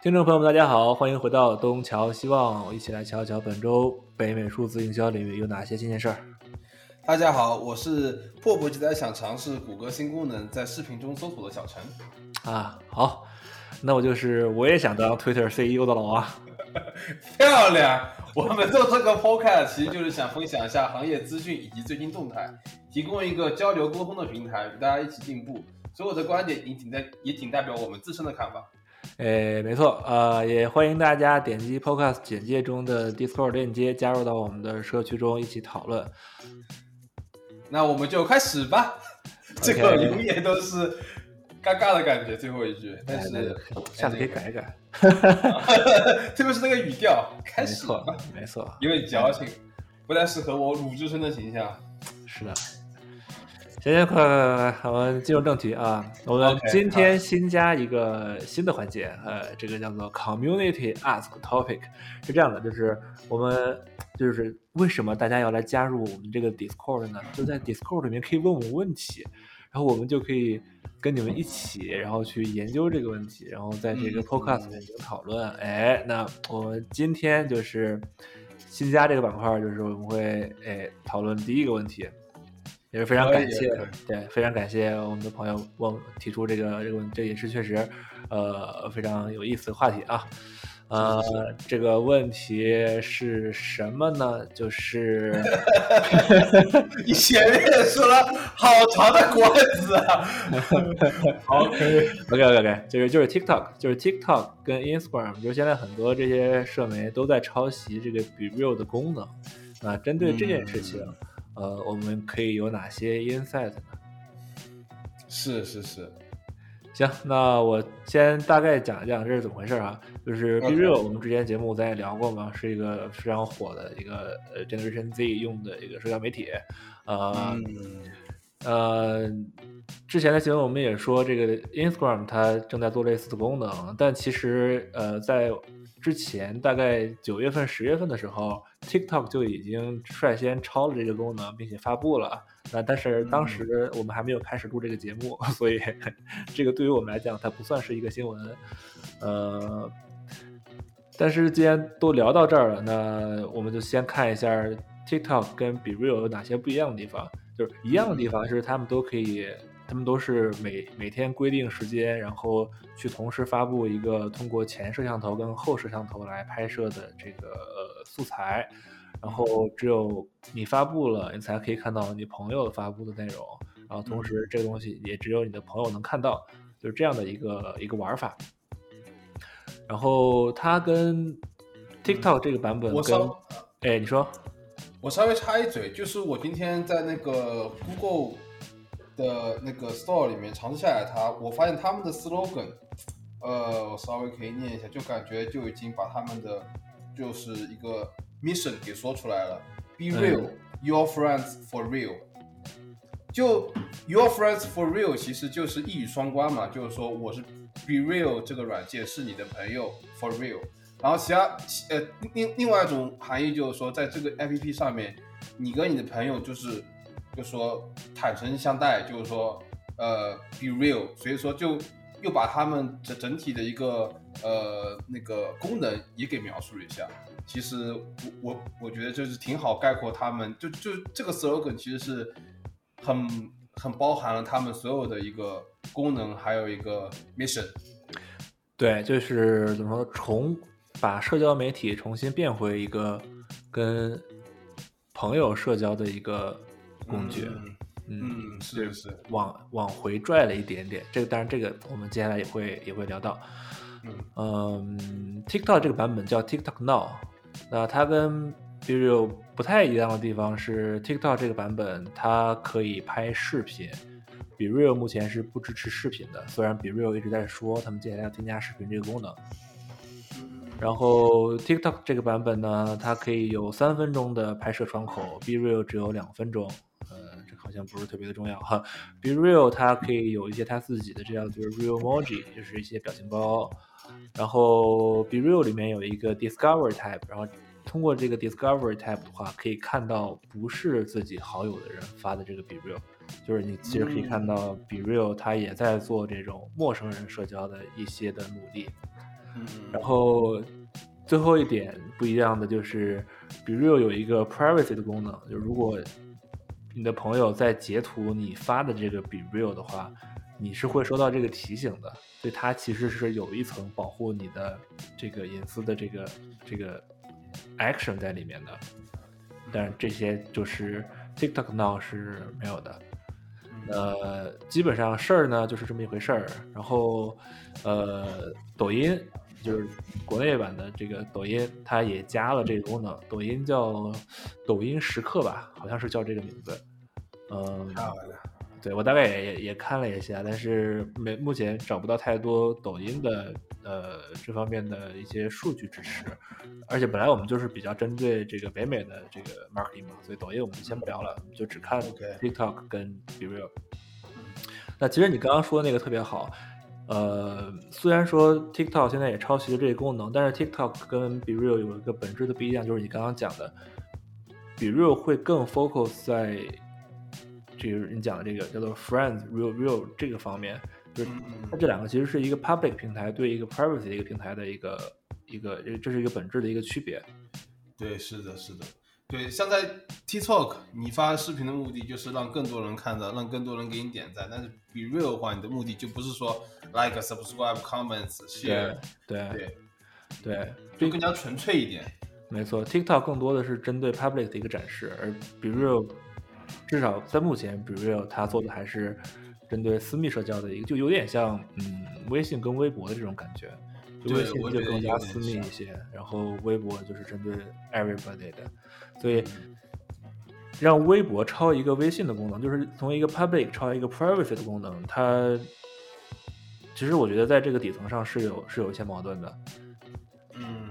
听众朋友们，大家好，欢迎回到东瞧西望，一起来瞧一瞧本周北美数字营销领域有哪些新鲜事儿。大家好，我是迫不及待想尝试谷歌新功能在视频中搜索的小陈。啊，好，那我就是我也想当 Twitter CEO 的老王。漂亮！我们做这个 podcast 其实就是想分享一下行业资讯以及最新动态，提供一个交流沟通的平台，与大家一起进步。所有的观点也仅代也仅代表我们自身的看法。哎，没错，呃，也欢迎大家点击 podcast 简介中的 Discord 链接，加入到我们的社区中一起讨论。那我们就开始吧。这个永远都是尴尬的感觉，最后一句。但是下次可以改一改。特别是那个语调，开始吧。没错，有点矫情，不太适合我鲁智深的形象。是的。行行，快快快快，我们进入正题啊！我们今天新加一个新的环节，呃，这个叫做 Community Ask Topic，是这样的，就是我们就是为什么大家要来加入我们这个 Discord 呢？就在 Discord 里面可以问我们问题，然后我们就可以跟你们一起，然后去研究这个问题，然后在这个 Podcast 里面进行讨论。哎，那我们今天就是新加这个板块，就是我们会哎讨论第一个问题。也是非常感谢，对，非常感谢我们的朋友问提出这个这个问，这也是确实，呃，非常有意思的话题啊。呃，这个问题是什么呢？就是 你前面说了好长的关子啊。OK，OK，OK，就是就是 TikTok，就是 TikTok 跟 Instagram，就是现在很多这些社媒都在抄袭这个 Be Real 的功能啊。针对这件事情。呃，我们可以有哪些 insight 呢？是是是，行，那我先大概讲一讲这是怎么回事啊？就是 Be Real，我们之前节目咱也聊过嘛，是一个非常火的一个呃 Generation Z 用的一个社交媒体。呃呃，之前的新闻我们也说，这个 Instagram 它正在做类似的功能，但其实呃在。之前大概九月份、十月份的时候，TikTok 就已经率先超了这个功能，并且发布了。那但是当时我们还没有开始录这个节目，所以这个对于我们来讲，它不算是一个新闻。呃，但是既然都聊到这儿了，那我们就先看一下 TikTok 跟 Be Real 有哪些不一样的地方。就是一样的地方，就是他们都可以。他们都是每每天规定时间，然后去同时发布一个通过前摄像头跟后摄像头来拍摄的这个素材，然后只有你发布了，你才可以看到你朋友发布的内容，然后同时这个东西也只有你的朋友能看到，就是这样的一个一个玩法。然后它跟 TikTok 这个版本跟，哎，你说，我稍微插一嘴，就是我今天在那个 Google。的那个 store 里面尝试下来，它我发现他们的 slogan，呃，我稍微可以念一下，就感觉就已经把他们的就是一个 mission 给说出来了，Be real, your friends for real。就 your friends for real 其实就是一语双关嘛，就是说我是 Be real 这个软件是你的朋友 for real，然后其他呃另另外一种含义就是说在这个 app 上面，你跟你的朋友就是。就说坦诚相待，就是说，呃，be real，所以说就又把他们整整体的一个呃那个功能也给描述了一下。其实我我我觉得就是挺好概括他们，就就这个 slogan 其实是很很包含了他们所有的一个功能，还有一个 mission。对，就是怎么说，重把社交媒体重新变回一个跟朋友社交的一个。工具，嗯，是是，往往回拽了一点点。这个当然，这个我们接下来也会也会聊到。嗯，TikTok 这个版本叫 TikTok Now，那它跟 b e r e a 不太一样的地方是，TikTok 这个版本它可以拍视频 b e r e a 目前是不支持视频的。虽然 b e r e a 一直在说他们接下来要添加视频这个功能。然后 TikTok 这个版本呢，它可以有三分钟的拍摄窗口 b e r e a 只有两分钟。好像不是特别的重要哈。Be Real 它可以有一些它自己的这样就是 Real Emoji，就是一些表情包。然后 Be Real 里面有一个 Discover Type，然后通过这个 Discover Type 的话，可以看到不是自己好友的人发的这个 Be Real，就是你其实可以看到 Be Real 它也在做这种陌生人社交的一些的努力。嗯然后最后一点不一样的就是，Be Real 有一个 Privacy 的功能，就如果你的朋友在截图你发的这个 Be Real 的话，你是会收到这个提醒的，所以它其实是有一层保护你的这个隐私的这个这个 action 在里面的。但是这些就是 TikTok Now 是没有的。呃，基本上事儿呢就是这么一回事儿。然后，呃，抖音就是国内版的这个抖音，它也加了这个功能。抖音叫抖音时刻吧，好像是叫这个名字。嗯，对我大概也也也看了一下，但是没目前找不到太多抖音的呃这方面的一些数据支持。而且本来我们就是比较针对这个北美的这个 marketing 嘛，所以抖音我们就先不聊了，就只看 TikTok 跟 Be Real。那其实你刚刚说的那个特别好，呃，虽然说 TikTok 现在也抄袭了这个功能，但是 TikTok 跟 Be Real 有一个本质的不一样，就是你刚刚讲的，Be Real 会更 focus 在。这个你讲的这个叫做 Friends Real Real 这个方面，就是它这两个其实是一个 public 平台对一个 privacy 的一个平台的一个一个，这是一个本质的一个区别。对，是的，是的，对，像在 TikTok，你发视频的目的就是让更多人看到，让更多人给你点赞，但是 Be Real 的话，你的目的就不是说 like、subscribe、comments、share，对对对，就更加纯粹一点。没错，TikTok 更多的是针对 public 的一个展示，而 Be Real。至少在目前，Be Real 它做的还是针对私密社交的一个，就有点像嗯微信跟微博的这种感觉，就微信就更加私密一些，然后微博就是针对 everybody 的，所以让微博超一个微信的功能，就是从一个 public 超一个 private 的功能，它其实我觉得在这个底层上是有是有一些矛盾的。嗯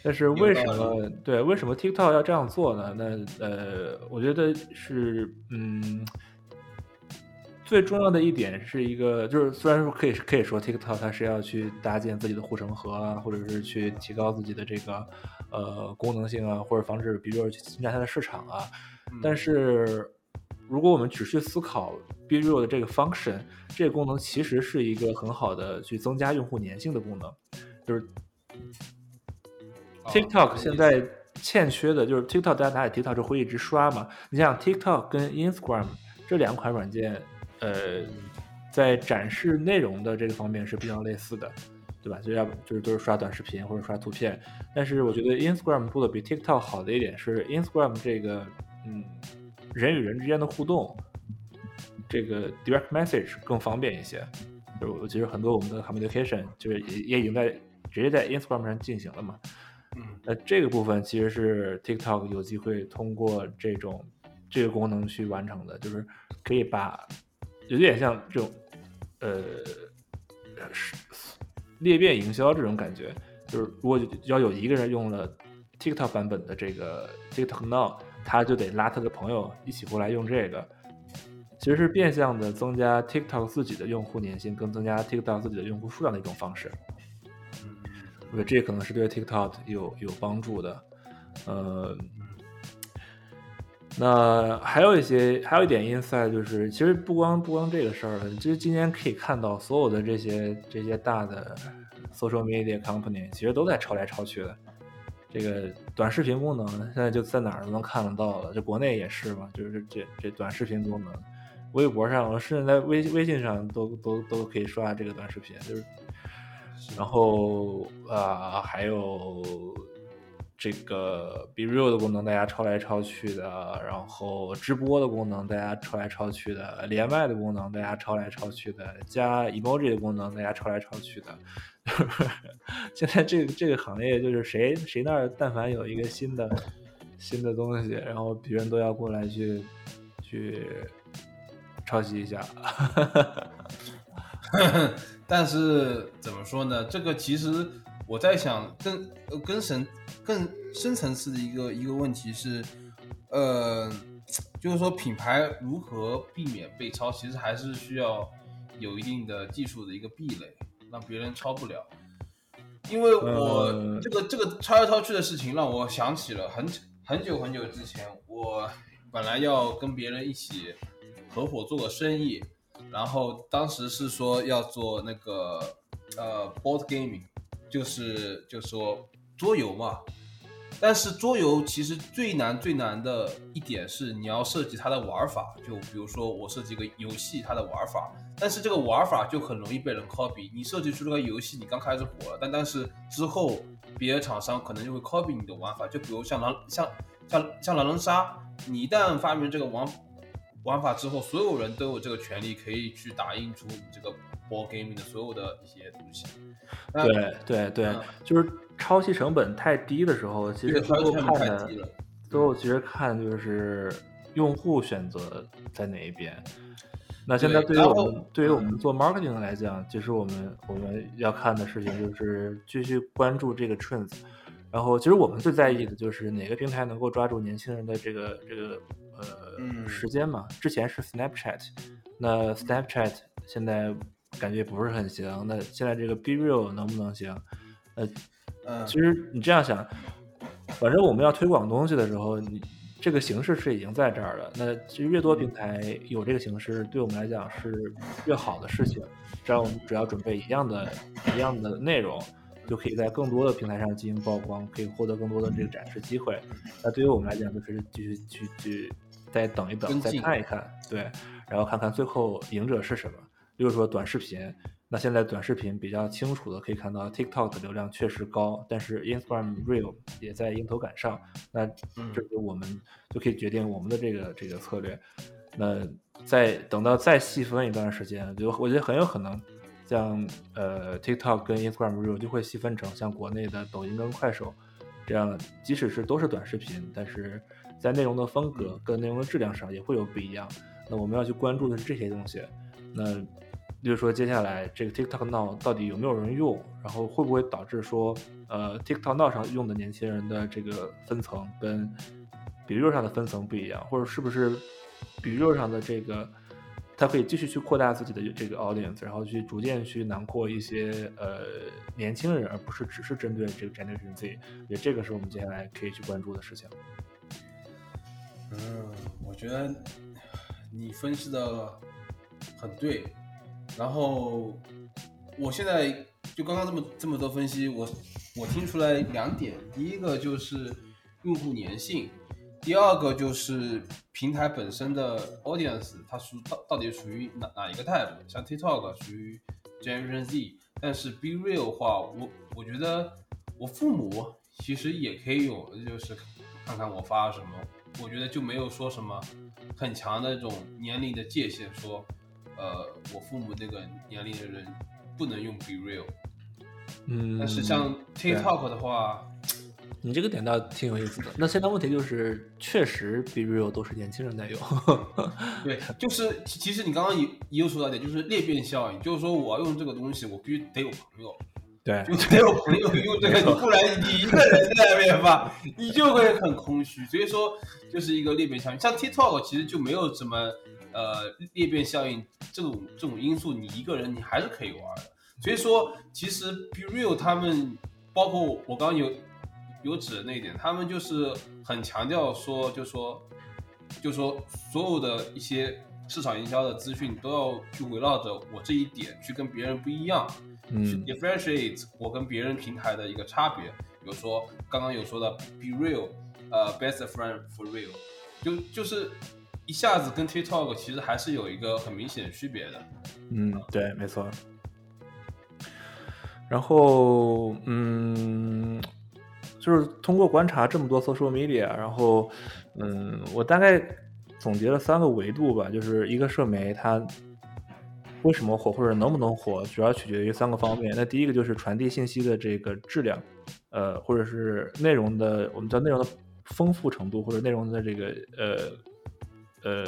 但是为什么对为什么 TikTok 要这样做呢？那呃，我觉得是嗯，最重要的一点是一个，就是虽然说可以可以说 TikTok 它是要去搭建自己的护城河啊，或者是去提高自己的这个呃功能性啊，或者防止比如说去侵占它的市场啊，但是如果我们只去思考 Be Real 的这个 function，这个功能其实是一个很好的去增加用户粘性的功能，就是。TikTok 现在欠缺的就是 TikTok，大家拿起 TikTok 就会一直刷嘛。你像 TikTok 跟 Instagram 这两款软件，呃，在展示内容的这个方面是比较类似的，对吧？就要就是都是刷短视频或者刷图片。但是我觉得 Instagram 做的比 TikTok 好的一点是，Instagram 这个嗯人与人之间的互动，这个 direct message 更方便一些。就其实很多我们的 communication 就是也也已经在直接在 Instagram 上进行了嘛。那这个部分其实是 TikTok 有机会通过这种这个功能去完成的，就是可以把有点像这种呃裂变营销这种感觉，就是如果要有一个人用了 TikTok 版本的这个 TikTok Now，他就得拉他的朋友一起过来用这个，其实是变相的增加 TikTok 自己的用户粘性，更增加 TikTok 自己的用户数量的一种方式。我觉得这可能是对 TikTok 有有帮助的，呃，那还有一些，还有一点 inside 就是，其实不光不光这个事儿了，其实今天可以看到所有的这些这些大的 social media company 其实都在抄来抄去的。这个短视频功能现在就在哪儿都能看得到了，就国内也是嘛，就是这这短视频功能，微博上甚至在微微信上都都都可以刷这个短视频，就是。然后啊，还有这个 Be Real 的功能，大家抄来抄去的；然后直播的功能，大家抄来抄去的；连麦的功能，大家抄来抄去的；加 emoji 的功能，大家抄来抄去的。现在这这个行业，就是谁谁那儿但凡有一个新的新的东西，然后别人都要过来去去抄袭一下。但是怎么说呢？这个其实我在想，跟跟神、更深层次的一个一个问题是，呃，就是说品牌如何避免被抄，其实还是需要有一定的技术的一个壁垒，让别人抄不了。因为我这个这个抄来抄去的事情，让我想起了很很久很久之前，我本来要跟别人一起合伙做个生意。然后当时是说要做那个呃 board gaming，就是就说桌游嘛。但是桌游其实最难最难的一点是你要设计它的玩法，就比如说我设计一个游戏它的玩法，但是这个玩法就很容易被人 copy。你设计出这个游戏，你刚开始火了，但但是之后别的厂商可能就会 copy 你的玩法，就比如像狼像像像狼人杀，你一旦发明这个玩玩法之后，所有人都有这个权利可以去打印出你这个 board gaming 的所有的一些东西。对对对，就是。抄袭成本太低的时候，其实最后看的，最后其实看就是用户选择在哪一边。那现在对于我们对于我们做 marketing 来讲，其实我们我们要看的事情就是继续关注这个 trends。然后，其实我们最在意的就是哪个平台能够抓住年轻人的这个这个呃时间嘛。之前是 Snapchat，那 Snapchat 现在感觉不是很行。那现在这个 Be Real 能不能行？呃。其实你这样想，反正我们要推广东西的时候，你这个形式是已经在这儿了。那其实越多平台有这个形式，对我们来讲是越好的事情。这样我们只要准备一样的、一样的内容，就可以在更多的平台上进行曝光，可以获得更多的这个展示机会。那对于我们来讲，就是继续去去再等一等，再看一看，对，然后看看最后赢者是什么。比如说短视频。那现在短视频比较清楚的可以看到，TikTok 的流量确实高，但是 Instagram Real 也在迎头赶上。那这是我们就可以决定我们的这个这个策略。那再等到再细分一段时间，就我觉得很有可能，像呃 TikTok 跟 Instagram Real 就会细分成像国内的抖音跟快手这样，即使是都是短视频，但是在内容的风格跟内容的质量上也会有不一样。那我们要去关注的是这些东西。那比如说，接下来这个 TikTok Now 到底有没有人用？然后会不会导致说，呃，TikTok Now 上用的年轻人的这个分层跟比如上的分层不一样？或者是不是比如上的这个，它可以继续去扩大自己的这个 audience，然后去逐渐去囊括一些呃年轻人，而不是只是针对这个 Generation Z？也这个是我们接下来可以去关注的事情。嗯，我觉得你分析的很对。然后，我现在就刚刚这么这么多分析，我我听出来两点，第一个就是用户粘性，第二个就是平台本身的 audience，它属到到底属于哪哪一个 type？像 TikTok 属于 Generation Z，但是 Be Real 的话，我我觉得我父母其实也可以有，就是看看我发什么，我觉得就没有说什么很强的这种年龄的界限说。呃，我父母那个年龄的人不能用 Be Real，嗯，但是像 TikTok 的话，你这个点倒挺有意思的。那现在问题就是，确实 Be Real 都是年轻人在用。对，就是其实你刚刚也也有说到点，就是裂变效应，就是说我要用这个东西，我必须得有朋友，对，就得有朋友用这个，不然你一个人在那边发，你就会很空虚。所以说，就是一个裂变效应。像 TikTok 其实就没有什么。呃，裂变效应这种这种因素，你一个人你还是可以玩的。所以说，其实 Be Real 他们，包括我刚刚有有指的那一点，他们就是很强调说，就说，就说所有的一些市场营销的资讯都要去围绕着我这一点去跟别人不一样，去 differentiate 我跟别人平台的一个差别。比如说刚刚有说的 Be Real，呃，Best Friend for Real，就就是。一下子跟 TikTok 其实还是有一个很明显的区别的。嗯，对，没错。然后，嗯，就是通过观察这么多 social media，然后，嗯，我大概总结了三个维度吧，就是一个社媒它为什么火或者能不能火，主要取决于三个方面。那第一个就是传递信息的这个质量，呃，或者是内容的，我们叫内容的丰富程度，或者内容的这个呃。呃，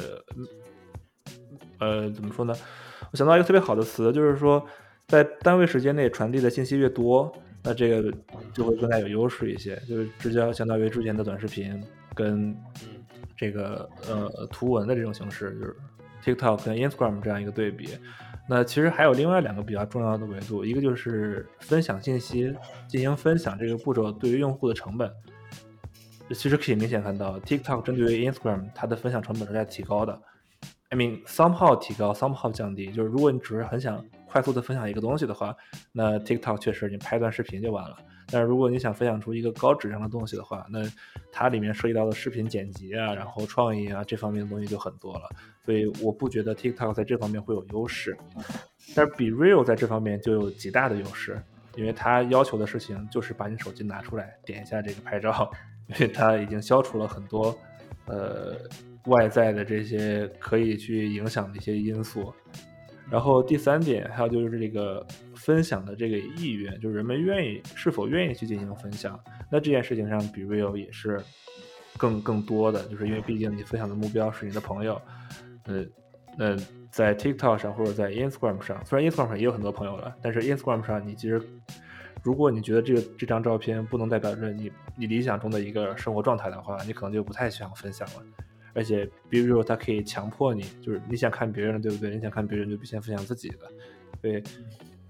呃，怎么说呢？我想到一个特别好的词，就是说，在单位时间内传递的信息越多，那这个就会更加有优势一些。就是直接相当于之前的短视频跟这个呃图文的这种形式，就是 TikTok 跟 Instagram 这样一个对比。那其实还有另外两个比较重要的维度，一个就是分享信息进行分享这个步骤对于用户的成本。其实可以明显看到，TikTok 针对于 Instagram，它的分享成本是在提高的。I mean，somehow 提高，somehow 降低。就是如果你只是很想快速的分享一个东西的话，那 TikTok 确实你拍段视频就完了。但是如果你想分享出一个高质量的东西的话，那它里面涉及到的视频剪辑啊，然后创意啊这方面的东西就很多了。所以我不觉得 TikTok 在这方面会有优势，但是比 Real 在这方面就有极大的优势，因为它要求的事情就是把你手机拿出来，点一下这个拍照，因为它已经消除了很多呃外在的这些可以去影响的一些因素。然后第三点，还有就是这个分享的这个意愿，就是人们愿意是否愿意去进行分享。那这件事情上比 Real 也是更更多的，就是因为毕竟你分享的目标是你的朋友。呃，那在 TikTok 上或者在 Instagram 上，虽然 Instagram 上也有很多朋友了，但是 Instagram 上你其实，如果你觉得这个这张照片不能代表着你你理想中的一个生活状态的话，你可能就不太想分享了。而且，Be Real 它可以强迫你，就是你想看别人的，对不对？你想看别人，就必先分享自己的。对，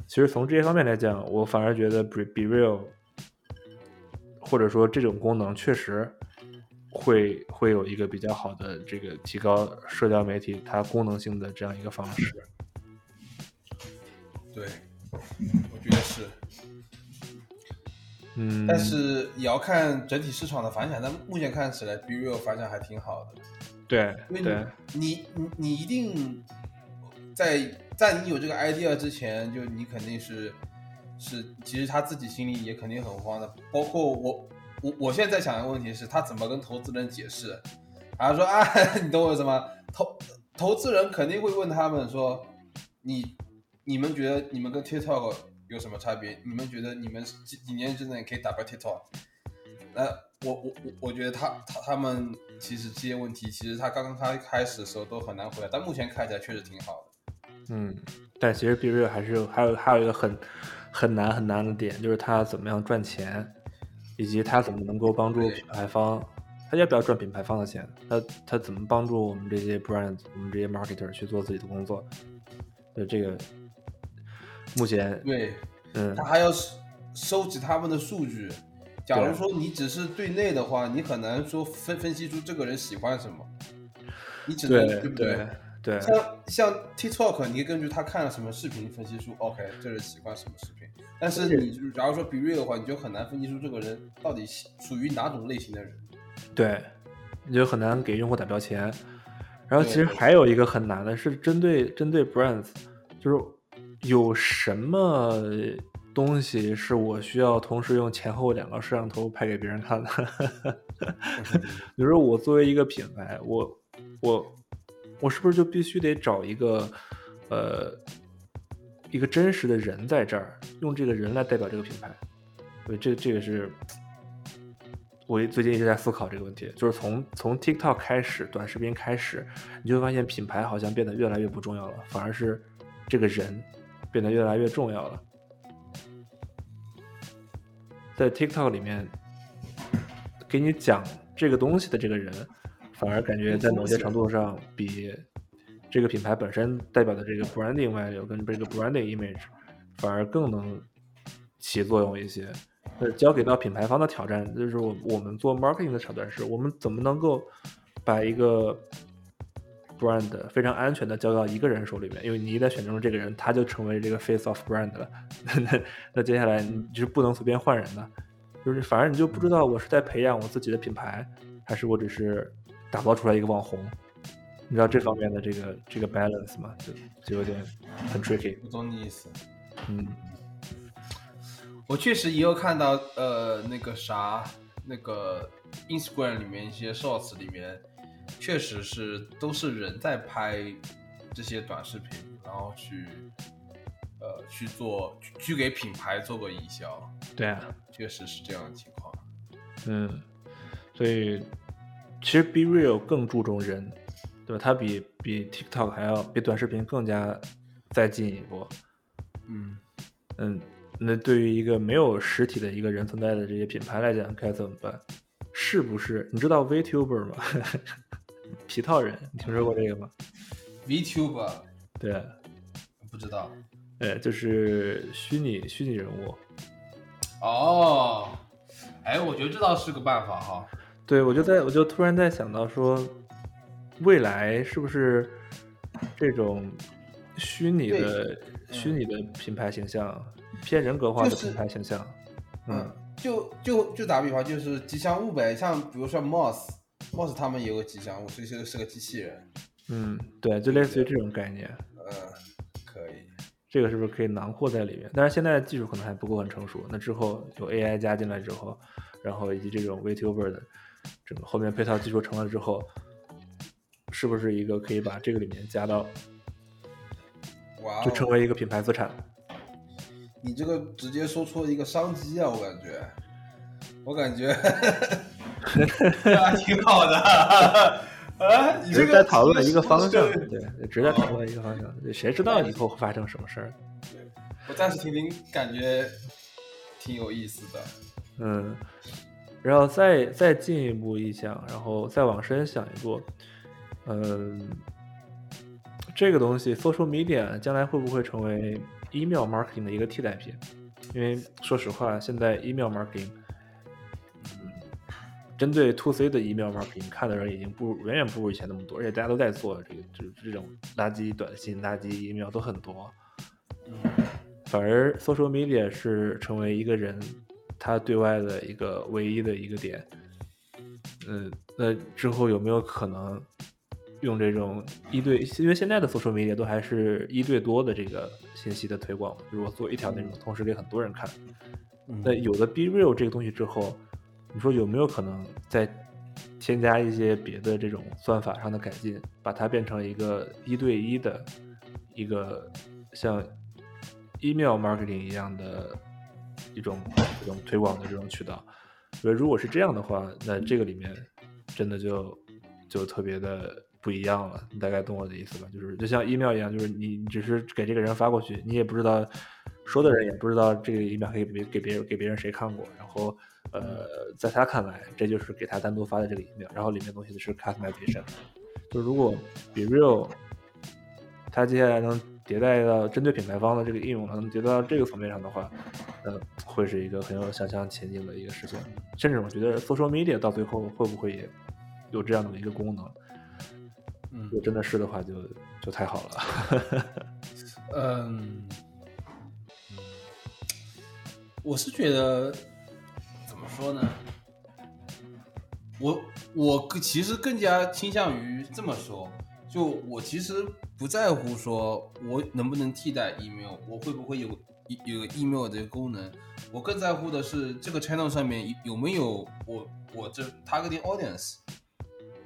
其实从这些方面来讲，我反而觉得 be real 或者说这种功能确实会会有一个比较好的这个提高社交媒体它功能性的这样一个方式。对，嗯，但是也要看整体市场的反响。但目前看起来，Be Real 反响还挺好的。对，因为你你你一定在在你有这个 idea 之前，就你肯定是是，其实他自己心里也肯定很慌的。包括我我我现在在想一个问题是，他怎么跟投资人解释？然后说啊，你懂我意思吗？投投资人肯定会问他们说，你你们觉得你们跟 TikTok？有什么差别？你们觉得你们几几年之内可以打败 TikTok？那我我我我觉得他他他们其实这些问题，其实他刚刚开开始的时候都很难回答，但目前看起来确实挺好的。嗯，但其实 B 瑞还是有还有还有一个很很难很难的点，就是他怎么样赚钱，以及他怎么能够帮助品牌方，他要不要赚品牌方的钱？他他怎么帮助我们这些 brand，我们这些 marketer 去做自己的工作？对这个。目前对，嗯，他还要收收集他们的数据。假如说你只是对内的话，你很难说分分析出这个人喜欢什么。你只能对不对？对。像像 TikTok，你根据他看了什么视频分析出，OK，这人喜欢什么视频。但是你假如说 Be Real 的话，你就很难分析出这个人到底属于哪种类型的人。对，你就很难给用户打标签。然后其实还有一个很难的是针对针对 Brands，就是。有什么东西是我需要同时用前后两个摄像头拍给别人看的？比如说，我作为一个品牌，我我我是不是就必须得找一个呃一个真实的人在这儿，用这个人来代表这个品牌？对，这这个是我最近一直在思考这个问题。就是从从 TikTok 开始，短视频开始，你就会发现品牌好像变得越来越不重要了，反而是这个人。变得越来越重要了，在 TikTok 里面，给你讲这个东西的这个人，反而感觉在某些程度上比这个品牌本身代表的这个 branding value 跟这个 branding image 反而更能起作用一些。呃，交给到品牌方的挑战就是我我们做 marketing 的挑战是，我们怎么能够把一个 brand 非常安全的交到一个人手里面，因为你一旦选中了这个人，他就成为这个 face of brand 了。那那接下来你就是不能随便换人的，就是反而你就不知道我是在培养我自己的品牌，还是我只是打造出来一个网红。你知道这方面的这个这个 balance 吗？就就有点很 tricky。我懂你意思。嗯，我确实也有看到，呃，那个啥，那个 Instagram 里面一些 shorts 里面。确实是都是人在拍这些短视频，然后去呃去做去给品牌做个营销。对啊，确实是这样的情况。嗯，所以其实 Be Real 更注重人，对吧？它比比 TikTok 还要比短视频更加再进一步。嗯嗯，那对于一个没有实体的一个人存在的这些品牌来讲，该怎么办？是不是？你知道 Vtuber 吗？皮套人，你听说过这个吗？Vtuber，对，不知道，哎，就是虚拟虚拟人物。哦，哎，我觉得这倒是个办法哈。对，我就在我就突然在想到说，未来是不是这种虚拟的虚拟的品牌形象，偏人格化的品牌形象。嗯，就就就打比方，就是吉祥物呗，像比如说 Moss，Moss 他们也有个吉祥物，所以是是个机器人。嗯，对，就类似于这种概念。嗯，可以。这个是不是可以囊括在里面？但是现在技术可能还不够很成熟。那之后有 AI 加进来之后，然后以及这种 VTuber 的整个后面配套技术成了之后，是不是一个可以把这个里面加到，就成为一个品牌资产？你这个直接说出了一个商机啊，我感觉，我感觉，啊，挺好的。啊，你这在讨论一个方向，对，只是在讨论一个方向。谁知道以后会发生什么事儿？我暂时听听，感觉挺有意思的。嗯，然后再再进一步一想，然后再往深想一步，嗯，这个东西 social media 将来会不会成为 email marketing 的一个替代品？因为说实话，现在 email marketing，嗯，针对 to C 的 email marketing 看的人已经不远远不如以前那么多，而且大家都在做这个这这种垃圾短信、垃圾 email 都很多。反而 social media 是成为一个人他对外的一个唯一的一个点。嗯，那之后有没有可能用这种一对？因为现在的 social media 都还是一对多的这个信息的推广，就是我做一条内容，同时给很多人看。那有了 Be Real 这个东西之后，你说有没有可能再添加一些别的这种算法上的改进，把它变成一个一对一的一个像 email marketing 一样的一种这种推广的这种渠道？所以如果是这样的话，那这个里面真的就就特别的不一样了。你大概懂我的意思吧？就是就像 email 一样，就是你只是给这个人发过去，你也不知道说的人也不知道这个 email 可以给给别人给别人谁看过，然后呃，在他看来，这就是给他单独发的这个 email，然后里面东西是 customization。就如果 Be Real 它接下来能迭代到针对品牌方的这个应用，能迭代到这个层面上的话，呃，会是一个很有想象前景的一个事情。甚至我觉得 social media 到最后会不会也有这样的一个功能？嗯如果真的是的话就，就太好了。嗯，我是觉得说呢？我我其实更加倾向于这么说，就我其实不在乎说我能不能替代 email，我会不会有有 email 这个功能，我更在乎的是这个 channel 上面有没有我我这 targeting audience。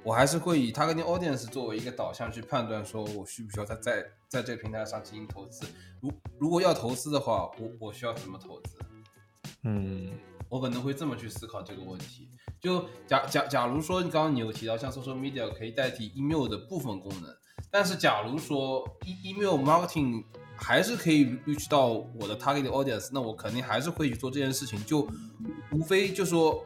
我还是会以 targeting audience 作为一个导向去判断，说我需不需要在在在这个平台上进行投资。如如果要投资的话，我我需要怎么投资？嗯我可能会这么去思考这个问题。就假假假如说，刚刚你有提到像 social media 可以代替 email 的部分功能，但是假如说 e m a i l marketing 还是可以 reach 到我的 target audience，那我肯定还是会去做这件事情。就无非就说，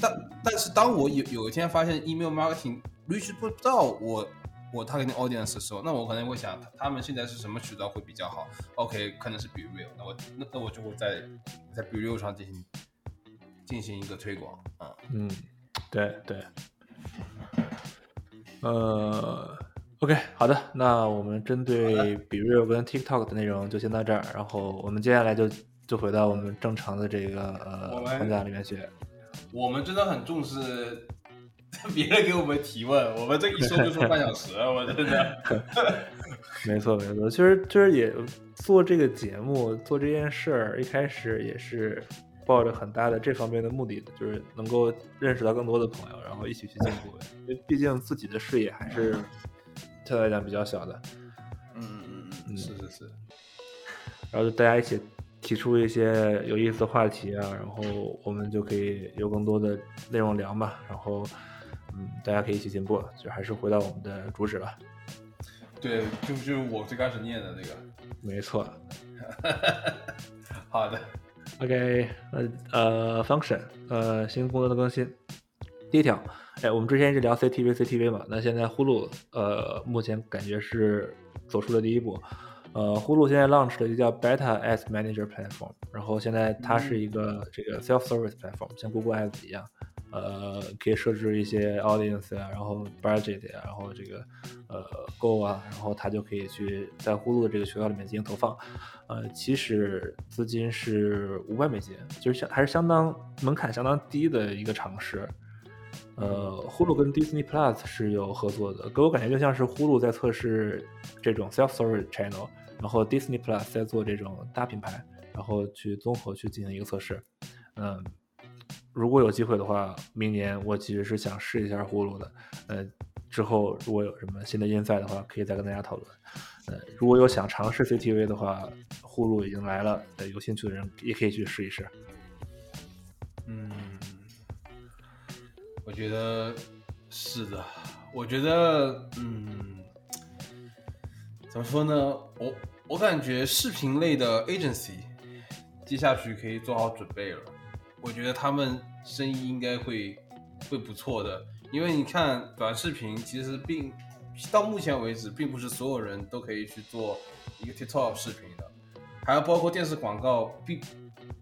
但但是当我有有一天发现 email marketing reach 不到我我 target audience 的时候，那我可能会想，他们现在是什么渠道会比较好？OK，可能是 Be Real，那我那那我就会在在 Be Real 上进行进行一个推广啊。嗯，对对。呃，OK，好的，那我们针对 Be Real 跟 TikTok 的内容就先到这儿，然后我们接下来就就回到我们正常的这个呃框架里面去。我们真的很重视 别人给我们提问，我们这一说就说半小时，我真的。没错，没错，其实其实也做这个节目，做这件事儿，一开始也是抱着很大的这方面的目的的，就是能够认识到更多的朋友，然后一起去进步。因为毕竟自己的视野还是相对来讲比较小的，嗯嗯嗯嗯，是是是。然后就大家一起提出一些有意思的话题啊，然后我们就可以有更多的内容聊嘛，然后嗯，大家可以一起进步，就还是回到我们的主旨吧。对，就就是我最开始念的那个。没错。好的。OK，呃呃，function，呃，新功能的更新。第一条，哎，我们之前一直聊 CTV CTV 嘛，那现在呼噜，呃，目前感觉是走出了第一步。呃，呼噜现在 launch 了一个叫 Beta Ads Manager Platform，然后现在它是一个这个 self service platform，像 Google Ads 一样。呃，可以设置一些 audience 啊，然后 budget 啊，然后这个呃 go 啊，然后它就可以去在呼噜的这个渠道里面进行投放。呃，其实资金是五百美金，就是相还是相当门槛相当低的一个尝试。呃，呼噜跟 Disney Plus 是有合作的，给我感觉就像是呼噜在测试这种 self storage channel，然后 Disney Plus 在做这种大品牌，然后去综合去进行一个测试。嗯，如果有机会的话，明年我其实是想试一下呼噜的。呃，之后如果有什么新的 insight 的话，可以再跟大家讨论。呃，如果有想尝试 CTV 的话，呼噜已经来了，呃，有兴趣的人也可以去试一试。嗯。我觉得是的，我觉得，嗯，怎么说呢？我我感觉视频类的 agency 接下去可以做好准备了。我觉得他们生意应该会会不错的，因为你看短视频其实并到目前为止，并不是所有人都可以去做一个 TikTok 视频的，还有包括电视广告，并。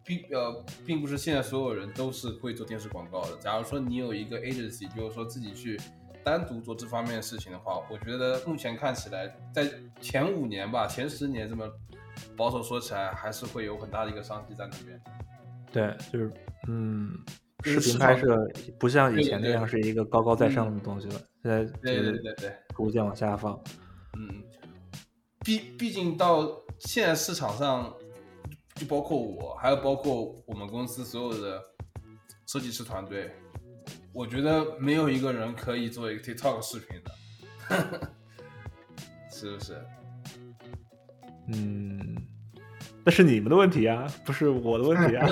并呃，并不是现在所有人都是会做电视广告的。假如说你有一个 agency，就是说自己去单独做这方面的事情的话，我觉得目前看起来，在前五年吧，前十年这么保守说起来，还是会有很大的一个商机在那边。对，就是嗯，视频拍摄不像以前那样是一个高高在上的东西了，现在对对对对，逐渐往下放。嗯，毕毕竟到现在市场上。就包括我，还有包括我们公司所有的设计师团队，我觉得没有一个人可以做一个 TikTok 视频的，是不是？嗯，那是你们的问题啊，不是我的问题啊。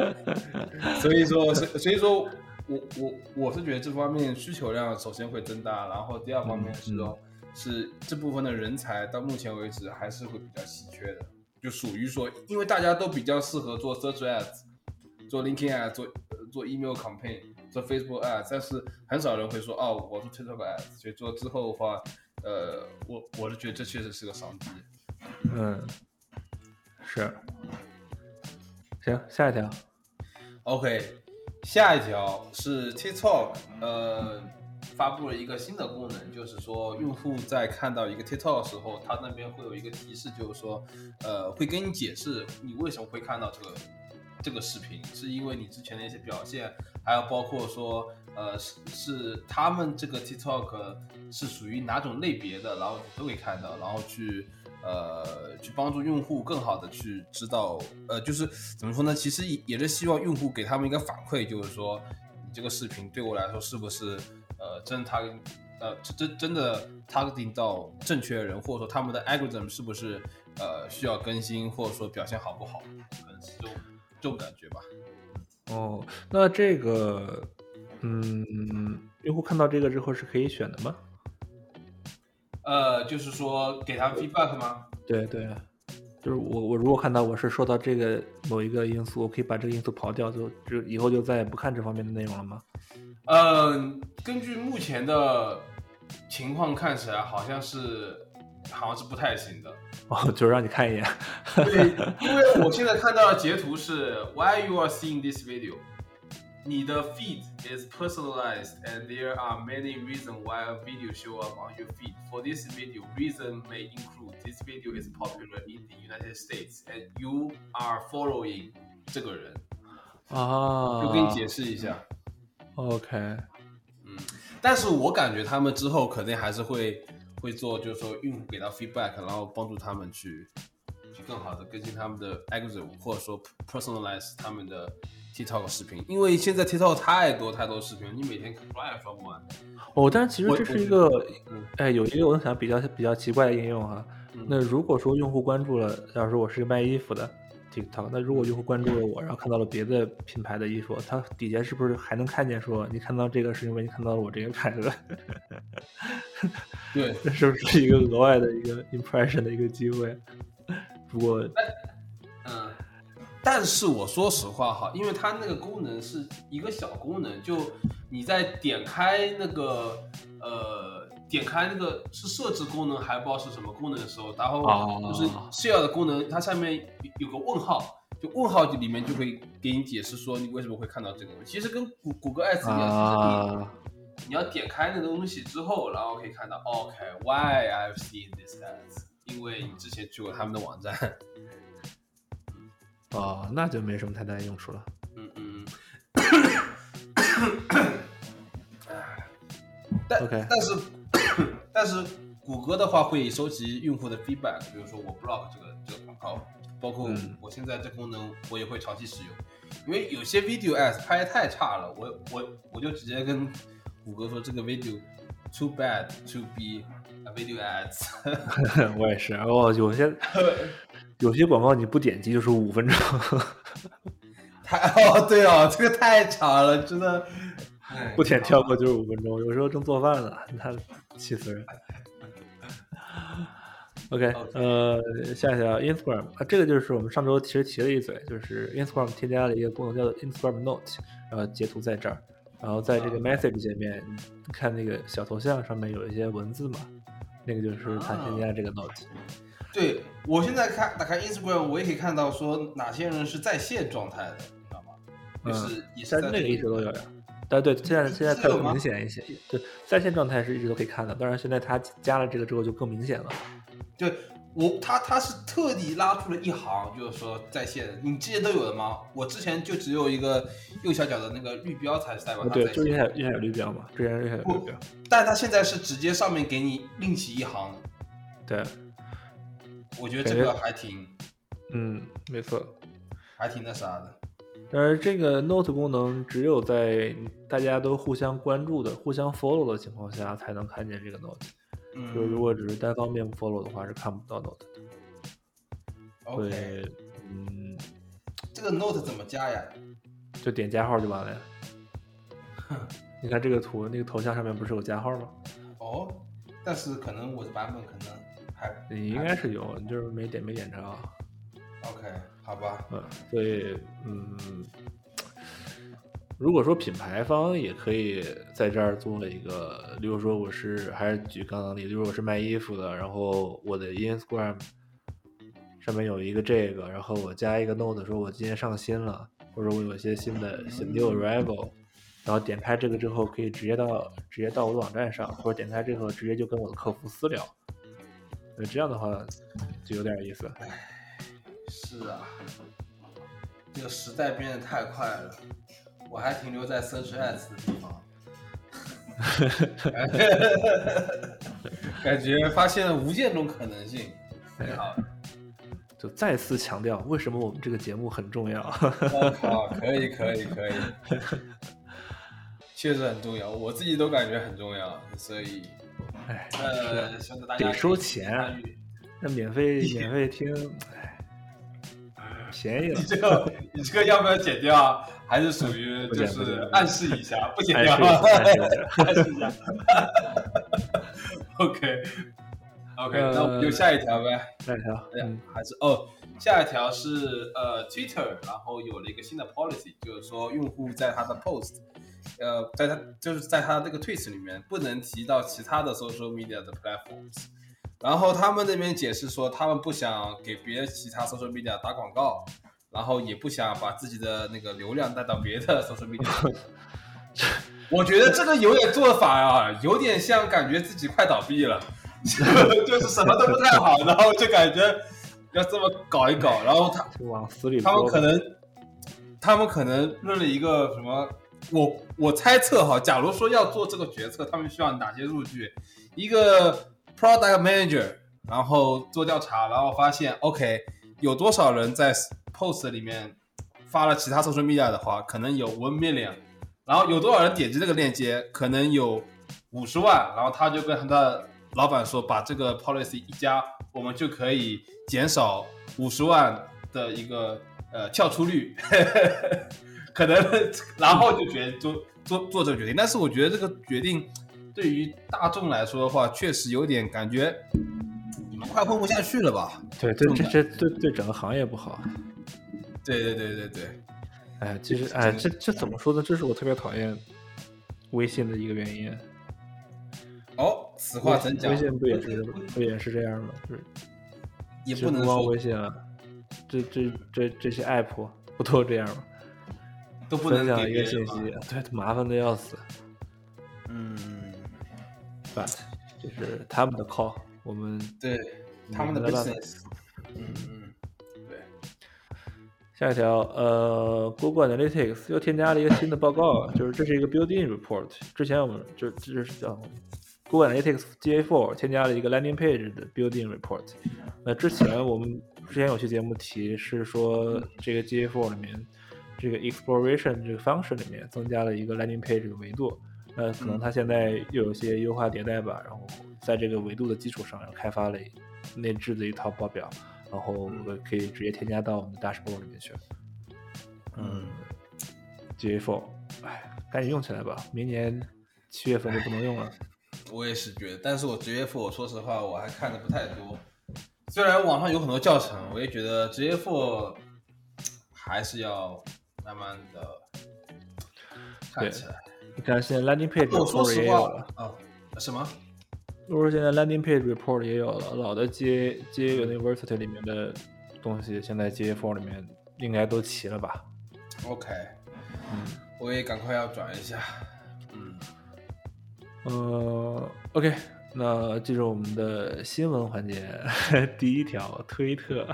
所以说，所以说我我我是觉得这方面需求量首先会增大，然后第二方面是说，是这部分的人才到目前为止还是会比较稀缺的。就属于说，因为大家都比较适合做 search ads，做 linking ads，做做 email campaign，做 Facebook ads，但是很少人会说哦，我做 TikTok ads。所以做之后的话，呃，我我是觉得这确实是个商机。嗯，是。行，下一条。OK，下一条是 TikTok，呃。发布了一个新的功能，就是说用户在看到一个 TikTok 的时候，他那边会有一个提示，就是说，呃，会跟你解释你为什么会看到这个这个视频，是因为你之前的一些表现，还有包括说，呃，是是他们这个 TikTok 是属于哪种类别的，然后你都会看到，然后去呃去帮助用户更好的去知道，呃，就是怎么说呢？其实也是希望用户给他们一个反馈，就是说你这个视频对我来说是不是？呃，真他呃，真真的 targeting 到正确的人，或者说他们的 algorithm 是不是呃需要更新，或者说表现好不好，可能是这种这种感觉吧。哦，那这个，嗯，用户看到这个之后是可以选的吗？呃，就是说给他 feedback 吗？对对，就是我我如果看到我是受到这个某一个因素，我可以把这个因素刨掉，就就以后就再也不看这方面的内容了吗？嗯，根据目前的情况看起来，好像是好像是不太行的。哦，就让你看一眼。对，因为我现在看到的截图是 Why you are seeing this video？你的 feed is personalized and there are many reasons why a video show up on your feed. For this video, reason may include this video is popular in the United States and you are following 这个人。啊，就给你解释一下。OK，嗯，但是我感觉他们之后肯定还是会会做，就是说用户给到 feedback，然后帮助他们去去更好的更新他们的 algorithm，或者说 personalize 他们的 TikTok 视频，因为现在 TikTok 太多太多视频，你每天刷也刷不完。哦，但是其实这是一个，哎，有一个我想比较比较奇怪的应用哈。那如果说用户关注了，假如说我是个卖衣服的。TikTok，那如果用户关注了我，然后看到了别的品牌的衣服，它底下是不是还能看见说你看到这个是因为你看到了我这个牌子？对，这是不是一个额外的一个 impression 的一个机会？不过，嗯，但是我说实话哈，因为它那个功能是一个小功能，就你在点开那个呃。点开那个是设置功能，还不知道是什么功能的时候，然后就是 share 的功能，它下面有个问号，就问号里面就会给你解释说你为什么会看到这个东西。其实跟谷谷歌 Ads 一样，就是啊，你你要点开那个东西之后，然后可以看到，OK，Why I've seen this ads，因为你之前去过他们的网站。哦，那就没什么太大用处了。嗯嗯。哎但 OK 但是 但是谷歌的话会收集用户的 feedback，比如说我 block 这个这个广告，包括嗯我现在这功能我也会长期使用，因为有些 video ads 拍得太差了，我我我就直接跟谷歌说这个 video too bad to be a video ads。我也是，哦，有些有些广告你不点击就是五分钟。太哦对哦，这个太长了，真的。哎不点跳过就是五分钟，有时候正做饭呢，那气死人。OK，OK 呃，下一条 Instagram 啊，这个就是我们上周其实提了一嘴，就是 Instagram 添加了一个功能叫做 Instagram Note，然后截图在这儿，然后在这个 Message 界面，你看那个小头像上面有一些文字嘛，那个就是它添加这个 Note。对我现在看打开 Instagram，我也可以看到说哪些人是在线状态的，你知道吗？就是也是在但那个一直都有呀。但对，现在现在它更是有明显一些，对，在线状态是一直都可以看的，当然现在它加了这个之后就更明显了。对我他他是特地拉出了一行，就是说在线，你这些都有的吗？我之前就只有一个右下角的那个绿标才是代表啊，对，它在线，就右下右下角绿标嘛，之前右下角绿标，但他现在是直接上面给你另起一行，对，我觉得这个还挺嗯，没错。还挺那啥的。但是这个 Note 功能只有在大家都互相关注的、互相 follow 的情况下才能看见这个 Note。嗯，就如果只是单方面 follow 的话，是看不到 Note 的。OK，对，嗯，这个 Note 怎么加呀？就点加号就完了呀。你看这个图，那个头像上面不是有加号吗？哦，但是可能我的版本可能还你应该是有，你就是没点没点着。OK，好吧。嗯，所以嗯，如果说品牌方也可以在这儿做一个，例如说我是还是举刚刚例子，例如我是卖衣服的，然后我的 Instagram 上面有一个这个，然后我加一个 note 说我今天上新了，或者我有一些新的新 new arrival，然后点开这个之后可以直接到直接到我的网站上，或者点开这个直接就跟我的客服私聊，那这样的话就有点意思。是啊，这个时代变得太快了，我还停留在 search ads 的地方，感觉发现了无限种可能性。挺好的，就再次强调，为什么我们这个节目很重要。我靠，可以可以可以，确实很重要，我自己都感觉很重要，所以哎，呃，希望大家得收钱啊那免费免费听，哎，便宜了你。这个你这个要不要剪掉啊？还是属于就是暗示一下，不剪掉暗示一下暗示一下暗示一下。OK OK，呃那我们就下一条呗。下一条，哎呀嗯，还是哦，下一条是呃 Twitter，然后有了一个新的 policy，就是说用户在他的 post，呃，在他就是在他这个 tweets 里面不能提到其他的 social media 的 platforms。然后他们那边解释说，他们不想给别的其他 social media 打广告，然后也不想把自己的那个流量带到别的 social media。我觉得这个有点做法啊，有点像感觉自己快倒闭了，就是什么都不太好，然后就感觉要这么搞一搞，然后他就往死里他们可能，他们可能认了一个什么？我我猜测哈，假如说要做这个决策，他们需要哪些数据？一个 product manager，然后做调查，然后发现 OK，有多少人在 post 里面发了其他 social media 的话，可能有 one million，然后有多少人点击这个链接，可能有五十万，然后他就跟他的老板说，把这个 policy 一加，我们就可以减少五十万的一个呃跳出率，可能然后就决做做做这个决定。但是我觉得这个决定对于大众来说的话，确实有点感觉你们快混不下去了吧？对，这重感这这对对整个行业不好。对对对对对，哎，其实哎，这这怎么说呢？这是我特别讨厌微信的一个原因。哦，此话怎讲？微信不也是不也是这样吗？就是也不能说微信啊，这这这这些 app 不都这样吗？都不能分享给一个信息，对，麻烦的要死。嗯，But 这是他们的 call，我们对，他们的 business，嗯嗯，对，下一条，呃，Google Analytics 又添加了一个新的报告，就是这是一个 Building report。之前我们就这是叫 Google Analytics GA4 添加了一个 landing page 的 Building report。那之前我们之前有期节目提是说这个 GA4 里面这个 exploration 这个 function 里面增加了一个 landing page 的维度。那可能它现在又有些优化迭代吧，然后在这个维度的基础上，又开发了内置的一套报表。然后可以直接添加到我们的 dashboard 里面去。嗯，GA4，哎，赶紧用起来吧，明年七月份就不能用了。我也是觉得，但是我职业 f 我说实话我还看的不太多。虽然网上有很多教程，我也觉得职业 f 还是要慢慢的看起来。你看现在 landing page report 也有了，话啊，什么？如果现在 landing page report 也有了，老的 G G University 里面的东西，现在 GA4 里面应该都齐了吧？OK，嗯，我也赶快要转一下。嗯，呃，OK，那进入我们的新闻环节，第一条，推特，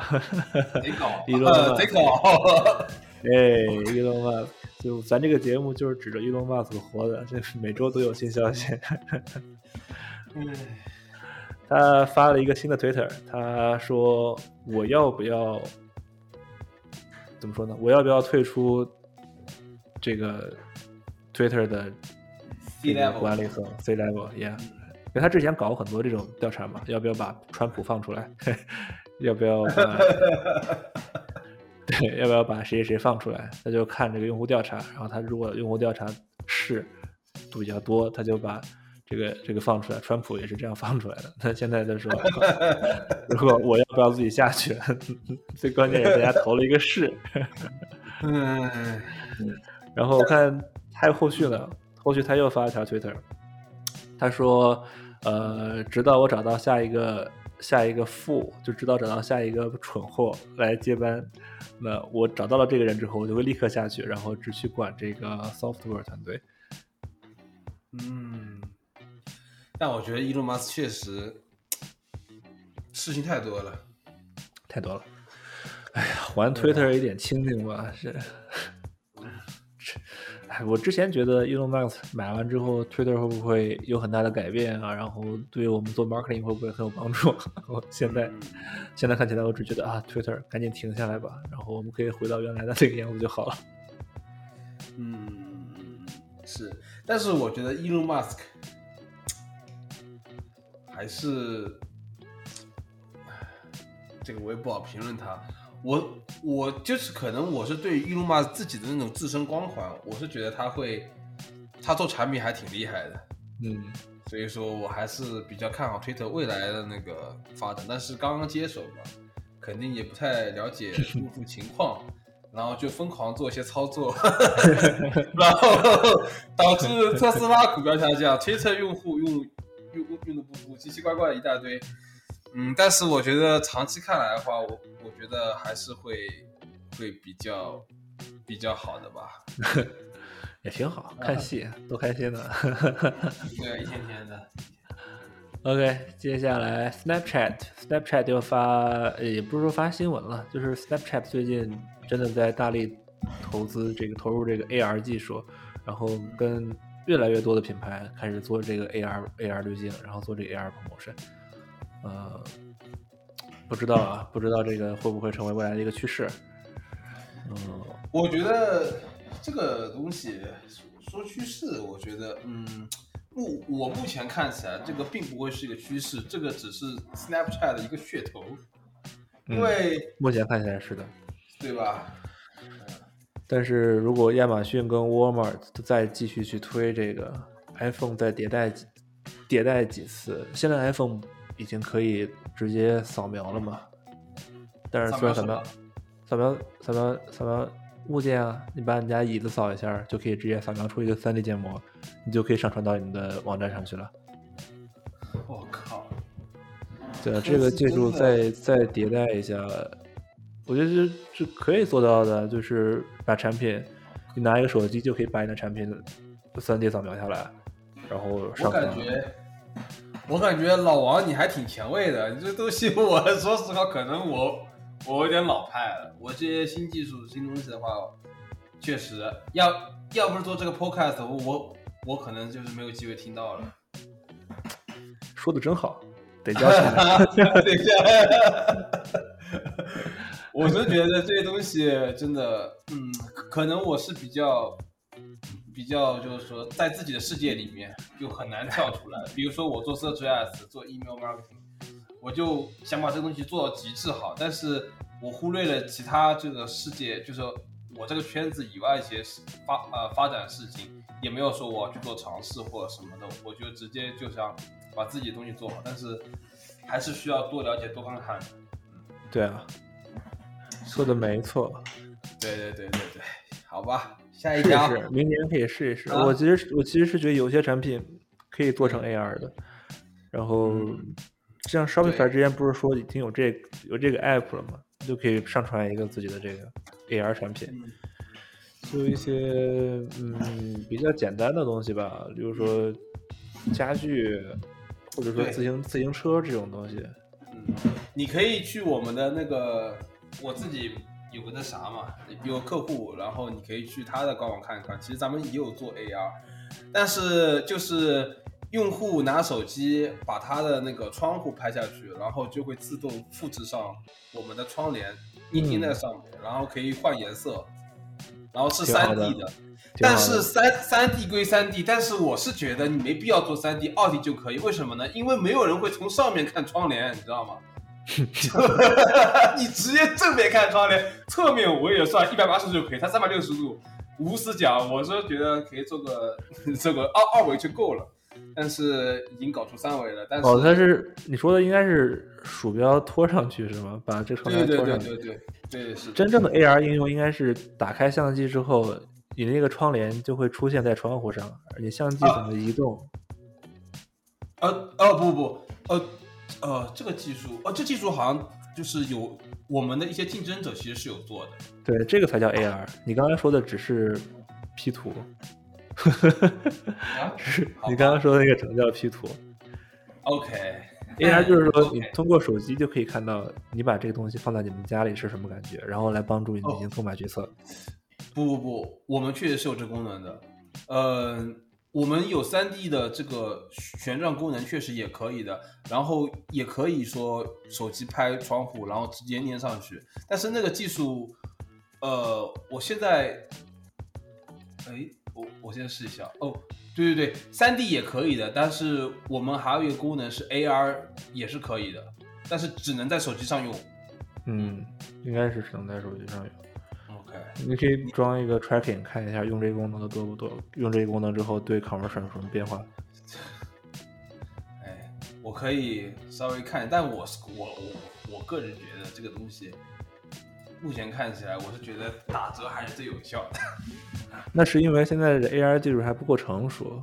贼搞，伊隆马贼搞。哎，伊隆马斯，就咱这个节目就是指着伊隆马斯活的，这每周都有新消息。嗯，他发了一个新的 Twitter，他说我要不要怎么说呢？我要不要退出这个 Twitter 的 C level 管理层 C level，yeah。因为他之前搞过很多这种调查嘛，要不要把川普放出来？要不要把对，要不要把谁谁谁放出来？他就看这个用户调查，然后他如果用户调查是度比较多，他就把这个这个放出来。川普也是这样放出来的。他现在就说，如果我要不要自己下去？最关键是大家投了一个是。嗯，然后我看还有后续呢，后续他又发了条 Twitter，他说，呃，直到我找到下一个下一个富，就知道找到下一个蠢货来接班。那我找到了这个人之后，我就会立刻下去，然后只去管这个 software 团队。嗯，但我觉得伊隆马斯确实事情太多了。太多了。哎呀，还 Twitter 一点清静吧，是。哎，我之前觉得 Elon Musk 买完之后，Twitter 会不会有很大的改变啊？然后对于我们做 marketing 会不会很有帮助？我现在现在看起来，我只觉得啊，Twitter 赶紧停下来吧，然后我们可以回到原来的那个样子就好了。嗯，是，但是我觉得 Elon Musk 还是这个我也不好评论他。我我就是可能我是对于 Elon Musk 自己的那种自身光环，我是觉得他会他做产品还挺厉害的，嗯，所以说我还是比较看好 Twitter 未来的那个发展。但是刚刚接手嘛，肯定也不太了解用户情况。然后就疯狂做一些操作，然后导致特斯拉股票下降，Twitter 用户用用用用的不服，奇奇怪怪的一大堆。嗯，但是我觉得长期看来的话，我我觉得还是会会比较比较好的吧。也挺好看戏，多开心呢。对，一天天的。OK，接下来 Snapchat，Snapchat 又发，呃也不是说发新闻了，就是 Snapchat 最近真的在大力投资这个投入这个 AR 技术，然后跟越来越多的品牌开始做这个 AR AR 滤镜，然后做这个 AR promotion。呃，不知道啊，不知道这个会不会成为未来的一个趋势。嗯，我觉得这个东西说趋势，我觉得嗯。目我目前看起来，这个并不会是一个趋势，这个只是 Snapchat 的一个噱头，因为、嗯、目前看起来是的，对吧？但是如果亚马逊跟 Walmart 再继续去推这个 iPhone，再迭代迭代几次，现在 iPhone 已经可以直接扫描了嘛？但是虽然扫描扫描扫描扫描物件啊，你把你家椅子扫一下，就可以直接扫描出一个 3D 建模，你就可以上传到你的网站上去了。我靠！对，这个技术再再迭代一下，我觉得是是可以做到的，就是把产品，你拿一个手机就可以把你的产品三 D 扫描下来，然后上传感。觉，我感觉老王你还挺前卫的，你这东西我 说实话，可能我我有点老派了。我这些新技术、新东西的话，确实要要不是做这个 podcast，我我我可能就是没有机会听到了。说的真好，得交 钱。我是觉得这些东西真的，嗯，可能我是比较比较，就是说在自己的世界里面就很难跳出来。比如说我做 Search Ads，做 Email Marketing，我就想把这个东西做到极致好，但是我忽略了其他这个世界，就是我这个圈子以外一些事发呃发展事情，也没有说我要去做尝试或者什么的，我就直接就想把自己的东西做好，但是还是需要多了解多看看。对啊，说的没错，对对对对对，好吧，下一试一条。试，明年可以试一试。啊我其实我其实是觉得有些产品可以做成 AR 的，然后嗯像 Shopify 之前不是说已经有这有这个 app 了吗？就可以上传一个自己的这个 AR 产品，嗯就一些嗯比较简单的东西吧，比如说家具，或者说自行自行车这种东西。嗯，你可以去我们的那个，我自己有个那啥嘛，有个客户，然后你可以去他的官网看一看。其实咱们也有做 AR，但是就是用户拿手机把他的那个窗户拍下去，然后就会自动复制上我们的窗帘，一钉在上面，然后可以换颜色，然后是三 D 的。的但是三三 D 归三 D，但是我是觉得你没必要做三 D，二 D 就可以。为什么呢？因为没有人会从上面看窗帘，你知道吗？你直接正面看窗帘，侧面我也算一百八十度就可以，它三百六十度无死角。我是觉得可以做个 这个二二维就够了，但是已经搞出三维了。但是哦，它是你说的应该是鼠标拖上去是吗？把这个窗对对帘拖上去。对对对对是真正的 AR 应用应该是打开相机之后，你那个窗帘就会出现在窗户上，而且相机怎么移动？呃哦不不呃呃这个技术哦这技术好像就是有我们的一些竞争者其实是有做的。对，这个才叫 AR。你刚才说的只是 P 图，啊只是你刚刚说的那个只能叫 P 图。OK AR 就是说，你通过手机就可以看到你把这个东西放在你们家里是什么感觉，然后来帮助你进行购买决策。不不不，我们确实是有这功能的。呃，我们有3 D 的这个旋转功能，确实也可以的。然后也可以说手机拍窗户，然后直接粘上去。但是那个技术，呃，我现在，哎，我我先试一下。哦，对对对3 D 也可以的，但是我们还有一个功能是 AR 也是可以的，但是只能在手机上用。嗯，应该是只能在手机上用。OK。你可以装一个 tracking，看一下用这个功能的多不多。用这个功能之后，对 conversion 有什么变化？哎，我可以稍微看，但我是我我我个人觉得这个东西，目前看起来我是觉得打折还是最有效的。那是因为现在的 AR 技术还不够成熟，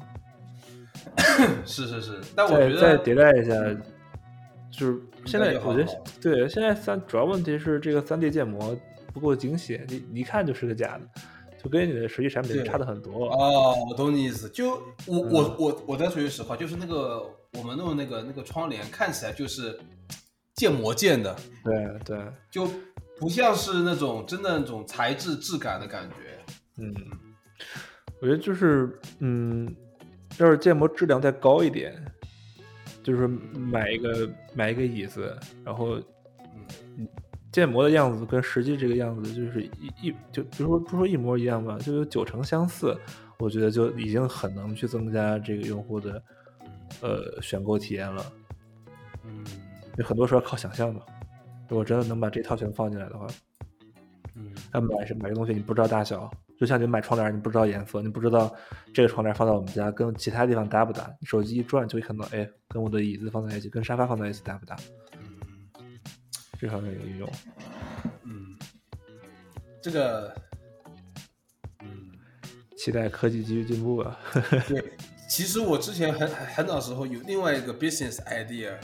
是是是，但我再觉得再迭代一下，就是现在我觉得对，现在三主要问题是这个三 D 建模不够精细，你你一看就是个假的，就跟你的实际产品对差的很多。哦，我懂你意思。就我嗯我我我再说句实话，就是那个我们弄的那个那个窗帘看起来就是建模建的，对对，就不像是那种真的那种材质质感的感觉。嗯，我觉得就是嗯，要是建模质量再高一点，就是买一个买一个椅子，然后嗯建模的样子跟实际这个样子就是一一就比如说不说一模一样吧，就有九成相似，我觉得就已经很能去增加这个用户的呃选购体验了。嗯有很多时候靠想象嘛，如果真的能把这套全放进来的话，嗯他买是买个东西你不知道大小，就像你买窗帘你不知道颜色，你不知道这个窗帘放到我们家跟其他地方搭不搭，你手机一转就会看到，哎，跟我的椅子放在一起，跟沙发放在一起搭不搭？嗯这方面有应用。嗯，这个嗯。期待科技继续进步吧！对，其实我之前很很很早时候有另外一个 business idea，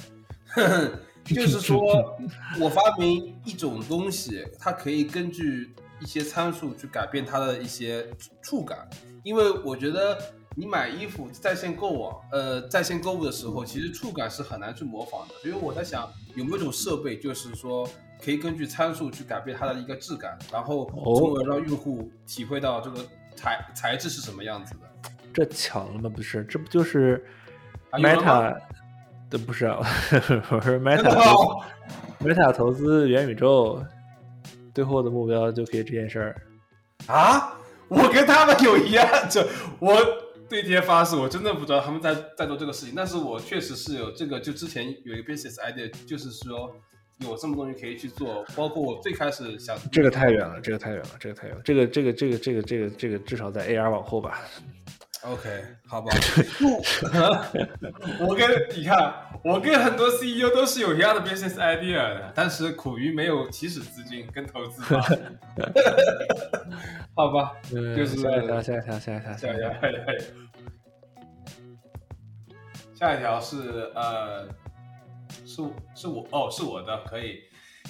呵 呵就是说我发明一种东西，它可以根据一些参数去改变它的一些触感，因为我觉得你买衣服在线购网，呃，在线购物的时候，其实触感是很难去模仿的。所以我在想，有没有一种设备，就是说可以根据参数去改变它的一个质感，然后从而让用户体会到这个材材质是什么样子的。这巧了吗？不是，这不就是 Meta 的不是？啊我是 Meta Meta 投资元宇宙，最后的目标就可以这件事儿啊！我跟他们有一样，这我对天发誓，我真的不知道他们在在做这个事情，但是我确实是有这个，就之前有一个 business idea，就是说有这么东西可以去做，包括我最开始想，这个太远了，这个太远了，这个太远了，这个这个这个这个这个这个至少在 AR 往后吧。OK，好吧。我跟你看，我跟很多 CEO 都是有一样的 business idea 的，但是苦于没有起始资金跟投资。好吧，就是下一条，下一条，下一条，下一条，下一条。下一条是呃，是是我哦，是我的，可以。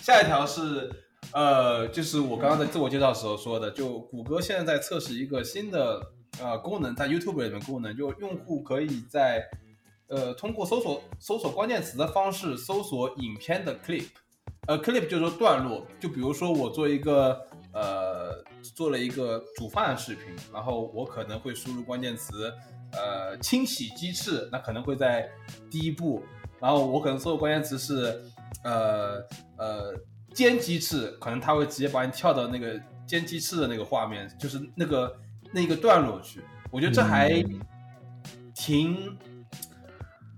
下一条是呃，就是我刚刚在自我介绍时候说的，就谷歌现在在测试一个新的。呃，功能在 YouTube 里面功能，就用户可以在呃通过搜索搜索关键词的方式搜索影片的 clip，呃 clip 就是说段落，就比如说我做一个呃做了一个煮饭视频，然后我可能会输入关键词呃清洗鸡翅，那可能会在第一步，然后我可能搜的关键词是呃呃煎鸡翅，可能它会直接把你跳到那个煎鸡翅的那个画面，就是那个。那个段落去，我觉得这还挺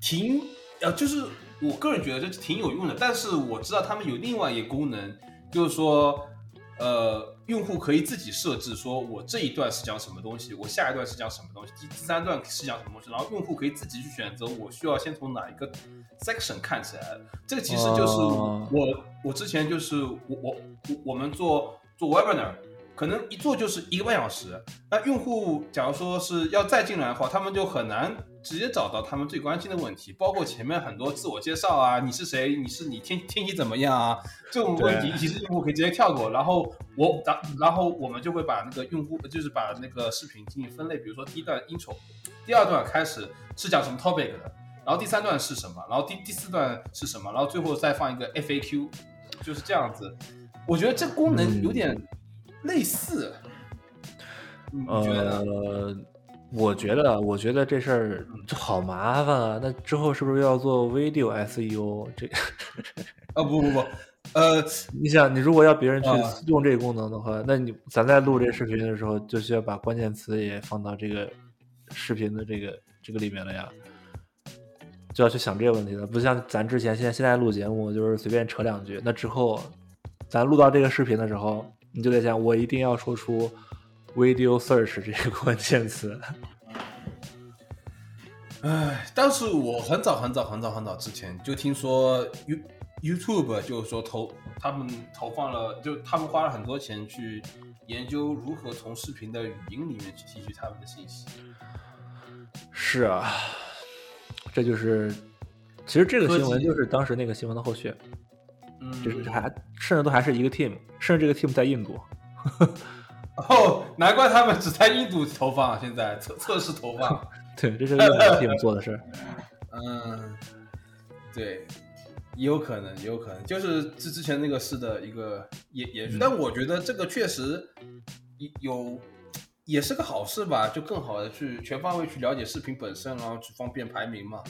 挺呃，就是我个人觉得这挺有用的。但是我知道他们有另外一个功能，就是说，呃，用户可以自己设置，说我这一段是讲什么东西，我下一段是讲什么东西，第第三段是讲什么东西，然后用户可以自己去选择，我需要先从哪一个 section 看起来。这个其实就是我我之前就是我我我们做做 webinar。可能一做就是一个半小时，那用户假如说是要再进来的话，他们就很难直接找到他们最关心的问题，包括前面很多自我介绍啊，你是谁，你是你天天气怎么样啊，这种问题其实用户可以直接跳过，然后我然然后我们就会把那个用户就是把那个视频进行分类，比如说第一段 intro，第二段开始是讲什么 topic 的，然后第三段是什么，然后第第四段是什么，然后最后再放一个 FAQ，就是这样子。我觉得这功能有点。类似，呃，我觉得，我觉得这事儿就好麻烦啊。那之后是不是要做 video SEO？这啊，不不不，呃，你想，你如果要别人去用这个功能的话，那你咱在录这视频的时候，就需要把关键词也放到这个视频的这个这个里面了呀，就要去想这个问题了。不像咱之前，现在现在录节目就是随便扯两句，那之后咱录到这个视频的时候。你就在想，我一定要说出 “video search” 这个关键词。唉，但是我很早很早很早很早之前就听说 You YouTube 就是说投他们投放了，就他们花了很多钱去研究如何从视频的语音里面去提取他们的信息。是啊，这就是其实这个新闻就是当时那个新闻的后续。就是还甚至都还是一个 team，甚至这个 team 在印度。哦，难怪他们只在印度投放，现在测测试投放。对，这是印度 team 做的事。嗯，对，也有可能，也有可能，就是之之前那个事的一个延延续。但我觉得这个确实有也是个好事吧，就更好的去全方位去了解视频本身，然后去方便排名嘛。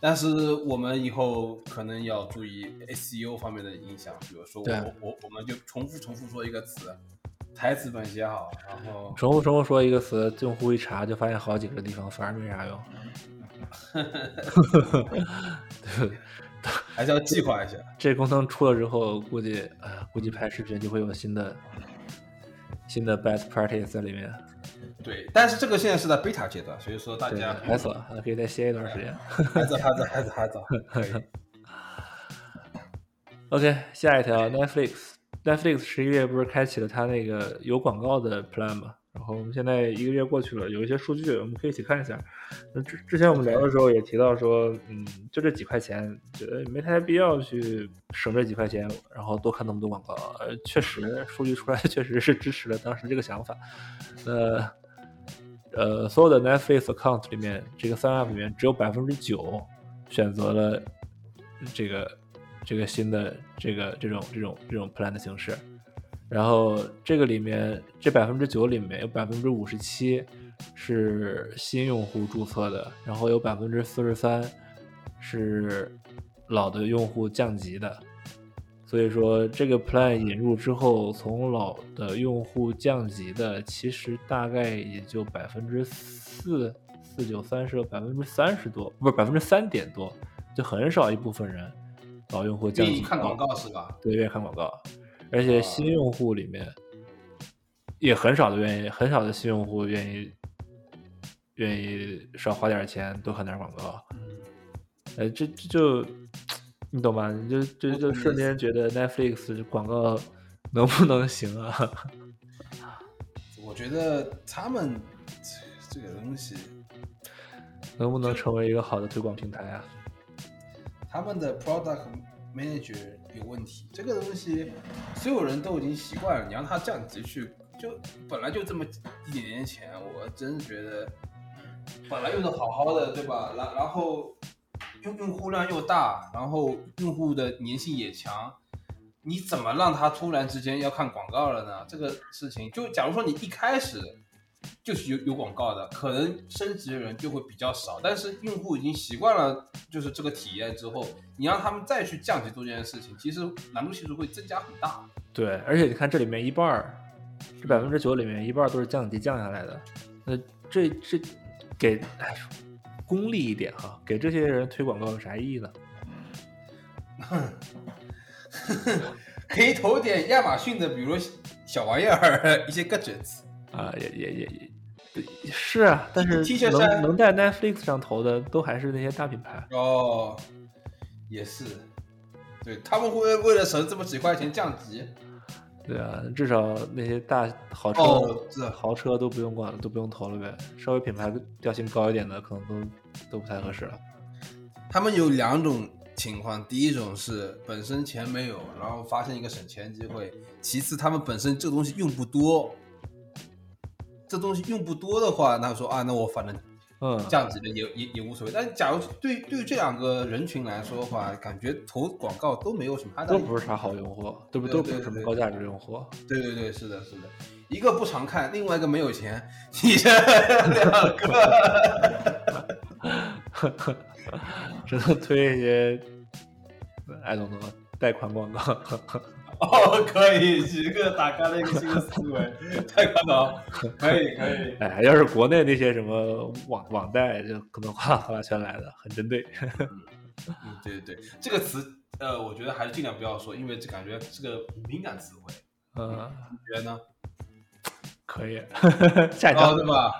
但是我们以后可能要注意 SEO 方面的影响，比如说我我我们就重复重复说一个词，台词本写好，然后重复重复说一个词，用户一查就发现好几个地方反而没啥用，对还是要计划一下。这功能出了之后，估计啊，估计拍视频就会有新的新的 best practice 在里面。对，但是这个现在是在 beta 阶段，所以说大家还早，还可以再歇一段时间。还早，还早，还早，还早。OK，下一条，Netflix，Netflix 十一月不是开启了它那个有广告的 plan 吗？然后我们现在一个月过去了，有一些数据我们可以一起看一下。那之之前我们聊的时候也提到说，嗯，就这几块钱，觉得没太必要去省这几块钱，然后多看那么多广告。呃，确实，数据出来确实是支持了当时这个想法。那呃，所有的 Netflix account 里面，这个三 app 里面只有百分之九选择了这个这个新的这个这种这种这种 plan 的形式。然后这个里面，这百分之九里面有百分之五十七是新用户注册的，然后有百分之四十三是老的用户降级的。所以说，这个 plan 引入之后，从老的用户降级的，其实大概也就百分之四四九三十百分之三十多，不是百分之三点多，就很少一部分人老用户降级。看广告是吧？对，愿意看广告。而且新用户里面也很少的愿意，很少的新用户愿意愿意少花点钱多看点广告。哎，这这就你懂吗？你就就就瞬间觉得 Netflix 广告能不能行啊？我觉得他们这个东西能不能成为一个好的推广平台啊？他们的 product manager。有问题，这个东西所有人都已经习惯了，你让他降级去，就本来就这么一点点钱，我真觉得本来用的好好的，对吧？然然后用用户量又大，然后用户的粘性也强，你怎么让他突然之间要看广告了呢？这个事情，就假如说你一开始。就是有有广告的，可能升级的人就会比较少，但是用户已经习惯了，就是这个体验之后，你让他们再去降级做这件事情，其实难度系数会增加很大。对，而且你看这里面一半儿，这百分之九里面一半都是降级降下来的，那这这给哎功利一点哈，给这些人推广告有啥意义呢？可以投点亚马逊的，比如小玩意儿，一些 gadgets。啊，也也也也是啊，但是能能在 Netflix 上投的都还是那些大品牌哦，也是，对他们会为了省这么几块钱降级，对啊，至少那些大豪车豪车都不用管了，都不用投了呗，稍微品牌调性高一点的可能都都不太合适了。他们有两种情况，第一种是本身钱没有，然后发现一个省钱机会；其次他们本身这个东西用不多。这东西用不多的话，那说啊，那我反正，嗯，降级的也也也无所谓。但假如对对于这两个人群来说的话，感觉投广告都没有什么，都不是啥好用户，对不？都不是什么高价值用户。对对对，是的，是的，一个不常看，另外一个没有钱，你这 两个，只能推一些爱懂懂贷款广告。哦，可以，一个打开了一个新的思维，太看到，可以可以。哎，要是国内那些什么网网贷，就可能哗啦哗啦全来了，很针对。嗯，对对对，这个词，呃，我觉得还是尽量不要说，因为这感觉是个敏感词汇。嗯，你觉得呢？可以，下一张对吧？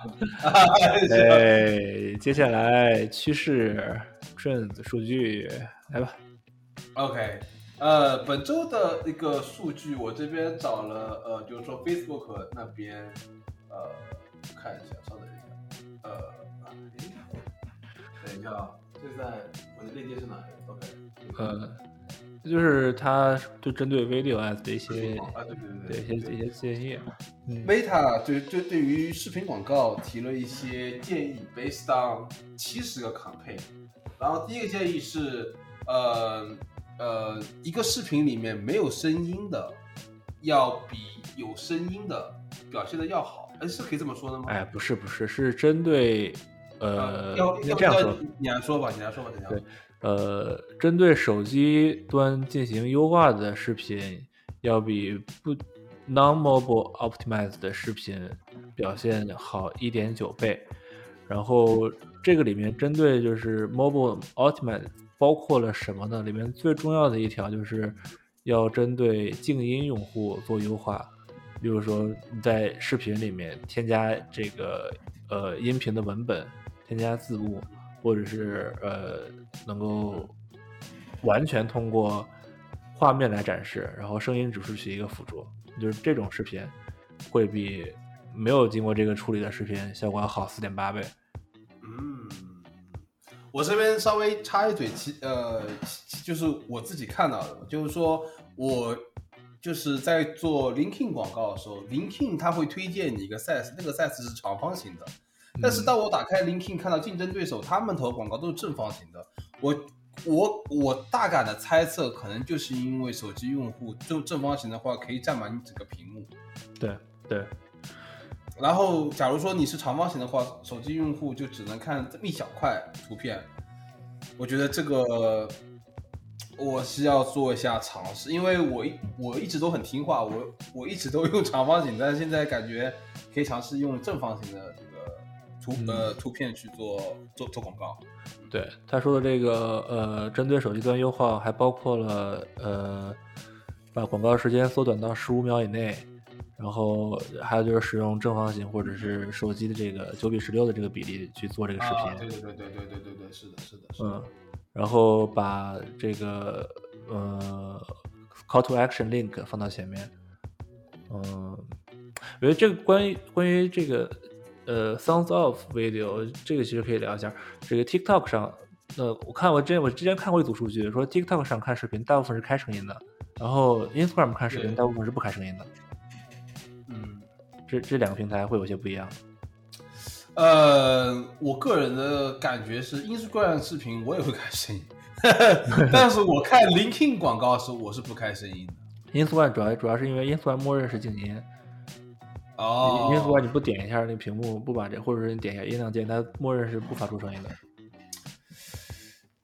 哎，接下来趋势 trends 数据来吧。OK。呃，本周的一个数据，我这边找了，呃，就是说 Facebook 那边，呃，看一下，稍等一下，呃，等一下啊，现在我的链接是哪里？OK，呃，这就是它就针对 Video Ads 的一些啊，对对对，一些一些建议。Meta 对对对于视频广告提了一些建议，based on 七十个 campaign，然后第一个建议是，呃。呃，一个视频里面没有声音的，要比有声音的表现的要好，哎，是可以这么说的吗？哎，不是不是，是针对，呃，要要这样说，你来说吧，你来说吧。对，呃，针对手机端进行优化的视频，要比不 non-mobile optimized 的视频表现好一点九倍。然后这个里面针对就是 mobile optimized。包括了什么呢？里面最重要的一条就是要针对静音用户做优化，比如说你在视频里面添加这个呃音频的文本，添加字幕，或者是呃能够完全通过画面来展示，然后声音只是起一个辅助，就是这种视频会比没有经过这个处理的视频效果要好四点八倍。嗯，我这边稍微插一嘴，其呃，其就是我自己看到的，就是说我就是在做 LinkedIn 广告的时候，LinkedIn 它会推荐你一个 size，那个 size 是长方形的。但是当我打开 LinkedIn 看到竞争对手他们投广告都是正方形的，我我我大胆的猜测，可能就是因为手机用户就正方形的话可以占满你整个屏幕。对对，然后假如说你是长方形的话，手机用户就只能看这么一小块图片。我觉得这个我是要做一下尝试，因为我一我一直都很听话，我我一直都用长方形，但是现在感觉可以尝试用正方形的这个图呃图片去做做做广告。对他说的这个呃，针对手机端优化，还包括了呃，把广告时间缩短到十五秒以内，然后还有就是使用正方形或者是手机的这个九比十六的这个比例去做这个视频对对对对对对对对对是的是的是的嗯然后把这个呃 call to action link 放到前面嗯我觉得这个关于关于这个呃 sounds of video 这个其实可以聊一下这个 tiktok 上呃我看我之前我之前看过一组数据说 tiktok 上看视频大部分是开声音的然后 instagram 看视频大部分是不开声音的。嗯，这这两个平台会有些不一样。呃，我个人的感觉是，Instagram 视频我也会开声音，但是我看 LinkedIn 广告的时候，我是不开声音的。Instagram 主要主要是因为 Instagram 默认是静音。哦，Instagram 你不点一下那屏幕，不把这，或者是你点一下音量键，它默认是不发出声音的。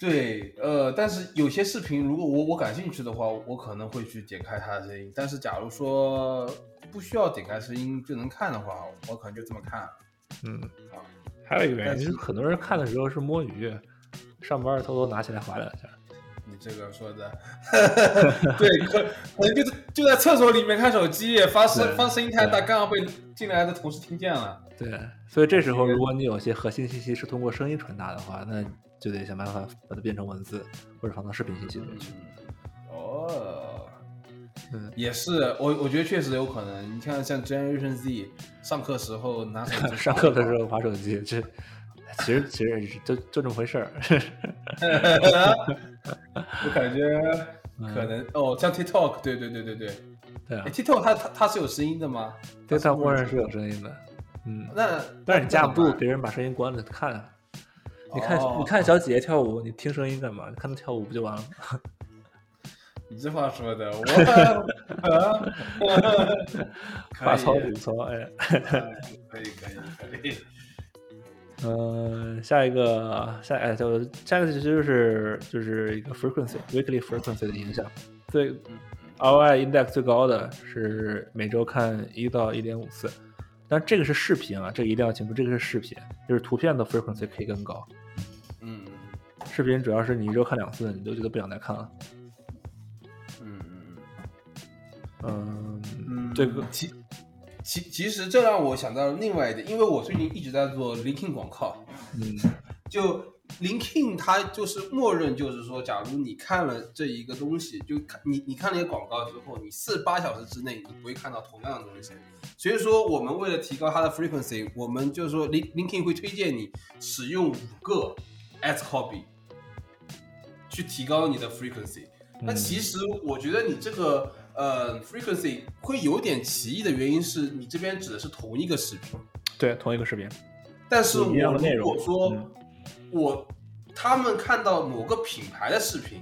对，呃，但是有些视频，如果我我感兴趣的话，我可能会去点开它的声音。但是假如说不需要点开声音就能看的话，我可能就这么看。嗯啊，还有一个原因，但是就是很多人看的时候是摸鱼，上班偷偷拿起来划两下。你这个说的，对，可可能就就在厕所里面看手机，发声对发声音太大，刚好被进来的同事听见了。对，所以这时候如果你有些核心信息是通过声音传达的话，那就得想办法把它变成文字，或者放到视频信息里面去。哦，嗯，也是，我我觉得确实有可能。你看，像 Generation Z 上课时候拿手 机上课的时候划手机，这其实其实就就这么回事儿。我感觉可能、哦，像 TikTok，对对对对对，对啊哎，，TikTok 它它它是有声音的吗？对，它默认是是有声音的。嗯，那但是你架不住别人把声音关了看啊。你看，哦你看小姐姐跳舞，你听声音干嘛？你看她跳舞不就完了吗？你这话说的，我 话糙理糙，哎。可以可以可以，嗯，下一个下哎，就下一个其实就是就是一个 frequency weekly frequency 的影响。最 ROI index 最高的是每周看一到一点五次，但这个是视频啊，这个一定要清楚，这个是视频，就是图片的 frequency 可以更高。嗯。视频主要是你一周看两次，你都觉得不想再看了。嗯嗯嗯，嗯，这个其其其实这让我想到另外一点，因为我最近一直在做 LinkedIn 广告，嗯。就 LinkedIn 它就是默认就是说，假如你看了这一个东西，就看你你看了一个广告之后，你四十八小时之内你不会看到同样的东西。所以说，我们为了提高它的 frequency，我们就是说 Lin LinkedIn 会推荐你使用五个 ads copy 去提高你的 frequency。那嗯其实我觉得你这个呃 frequency 会有点奇异的原因是你这边指的是同一个视频。对，同一个视频，但是我如果说、嗯我他们看到某个品牌的视频，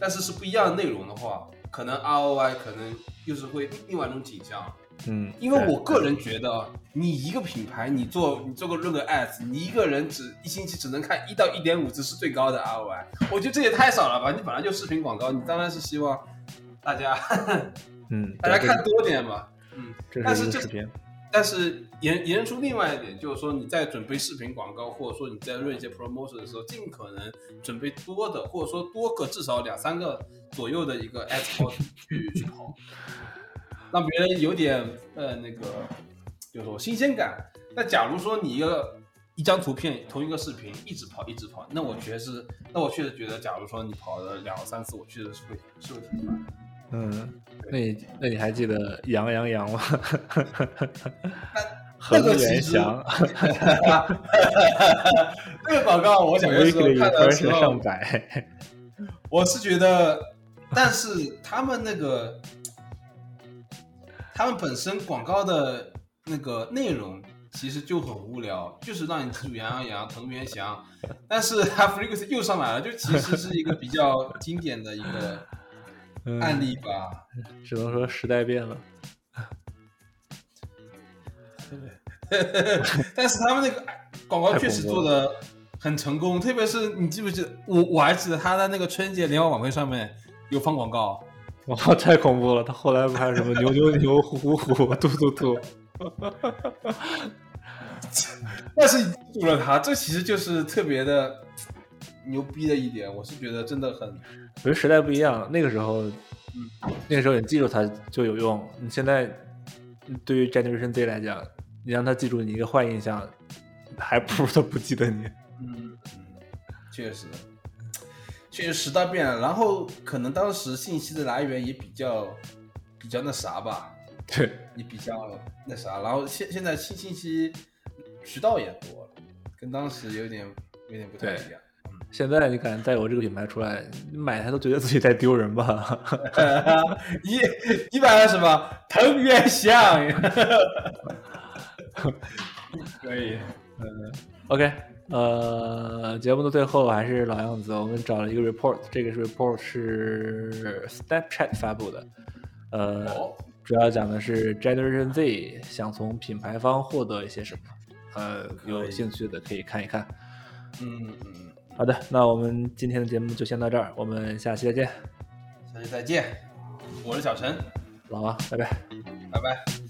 但是是不一样的内容的话，可能 ROI 可能又是会另外一种景象。嗯，因为我个人觉得，你一个品牌，你做你做个论个 ads，你一个人只一星期只能看一到一点五次是最高的 ROI，我觉得这也太少了吧？你本来就视频广告，你当然是希望大家嗯，大家看多点嘛。嗯，但是这但是延延伸出另外一点，就是说你在准备视频广告，或者说你在润一些 promotion 的时候，尽可能准备多的，或者说多个至少两三个左右的一个 ad copy 去去跑，让别人有点呃那个，就是说新鲜感。那假如说你一个一张图片同一个视频一直跑一直跑，那我确实，那我确实觉得，假如说你跑了两三次，我确实是会是会挺烦的。嗯，那你那你还记得杨洋洋吗？恒源祥，那个广告我小的时候看的时候上百，我是觉得，但是他们那个，他们本身广告的那个内容其实就很无聊，就是让你记住杨洋洋、藤原祥，但是 他 frequency 又上来了，就其实是一个比较经典的一个案例吧，只能说时代变了。但是他们那个广告确实做的很成功，特别是你记不记得？我我还记得他在那个春节联欢晚会上面有放广告，哇，太恐怖了！他后来不还什么牛牛牛、虎虎虎、兔兔兔？但是记住了他，这其实就是特别的牛逼的一点。我是觉得真的很，我觉得时代不一样，那个时候，嗯，那个时候你记住他就有用。你现在对于 Generation Z 来讲。你让他记住你一个坏印象，还不如他不记得你。嗯嗯，确实，确实时代变了，然后可能当时信息的来源也比较比较那啥吧。对，也比较那啥，然后现现在新信息渠道也多了，跟当时有点有点不太一样。现在你敢带我这个品牌出来，你买它都觉得自己在丢人吧？你你买了什么？藤原香。可以，嗯，OK，呃，节目的最后还是老样子，我们找了一个 report，这个 report 是 Snapchat 发布的，呃，主要讲的是 Generation Z 想从品牌方获得一些什么，呃，有兴趣的可以看一看。嗯嗯，好的，那我们今天的节目就先到这儿，我们下期再见。下期再见，我是小陈，老王，拜拜，拜拜。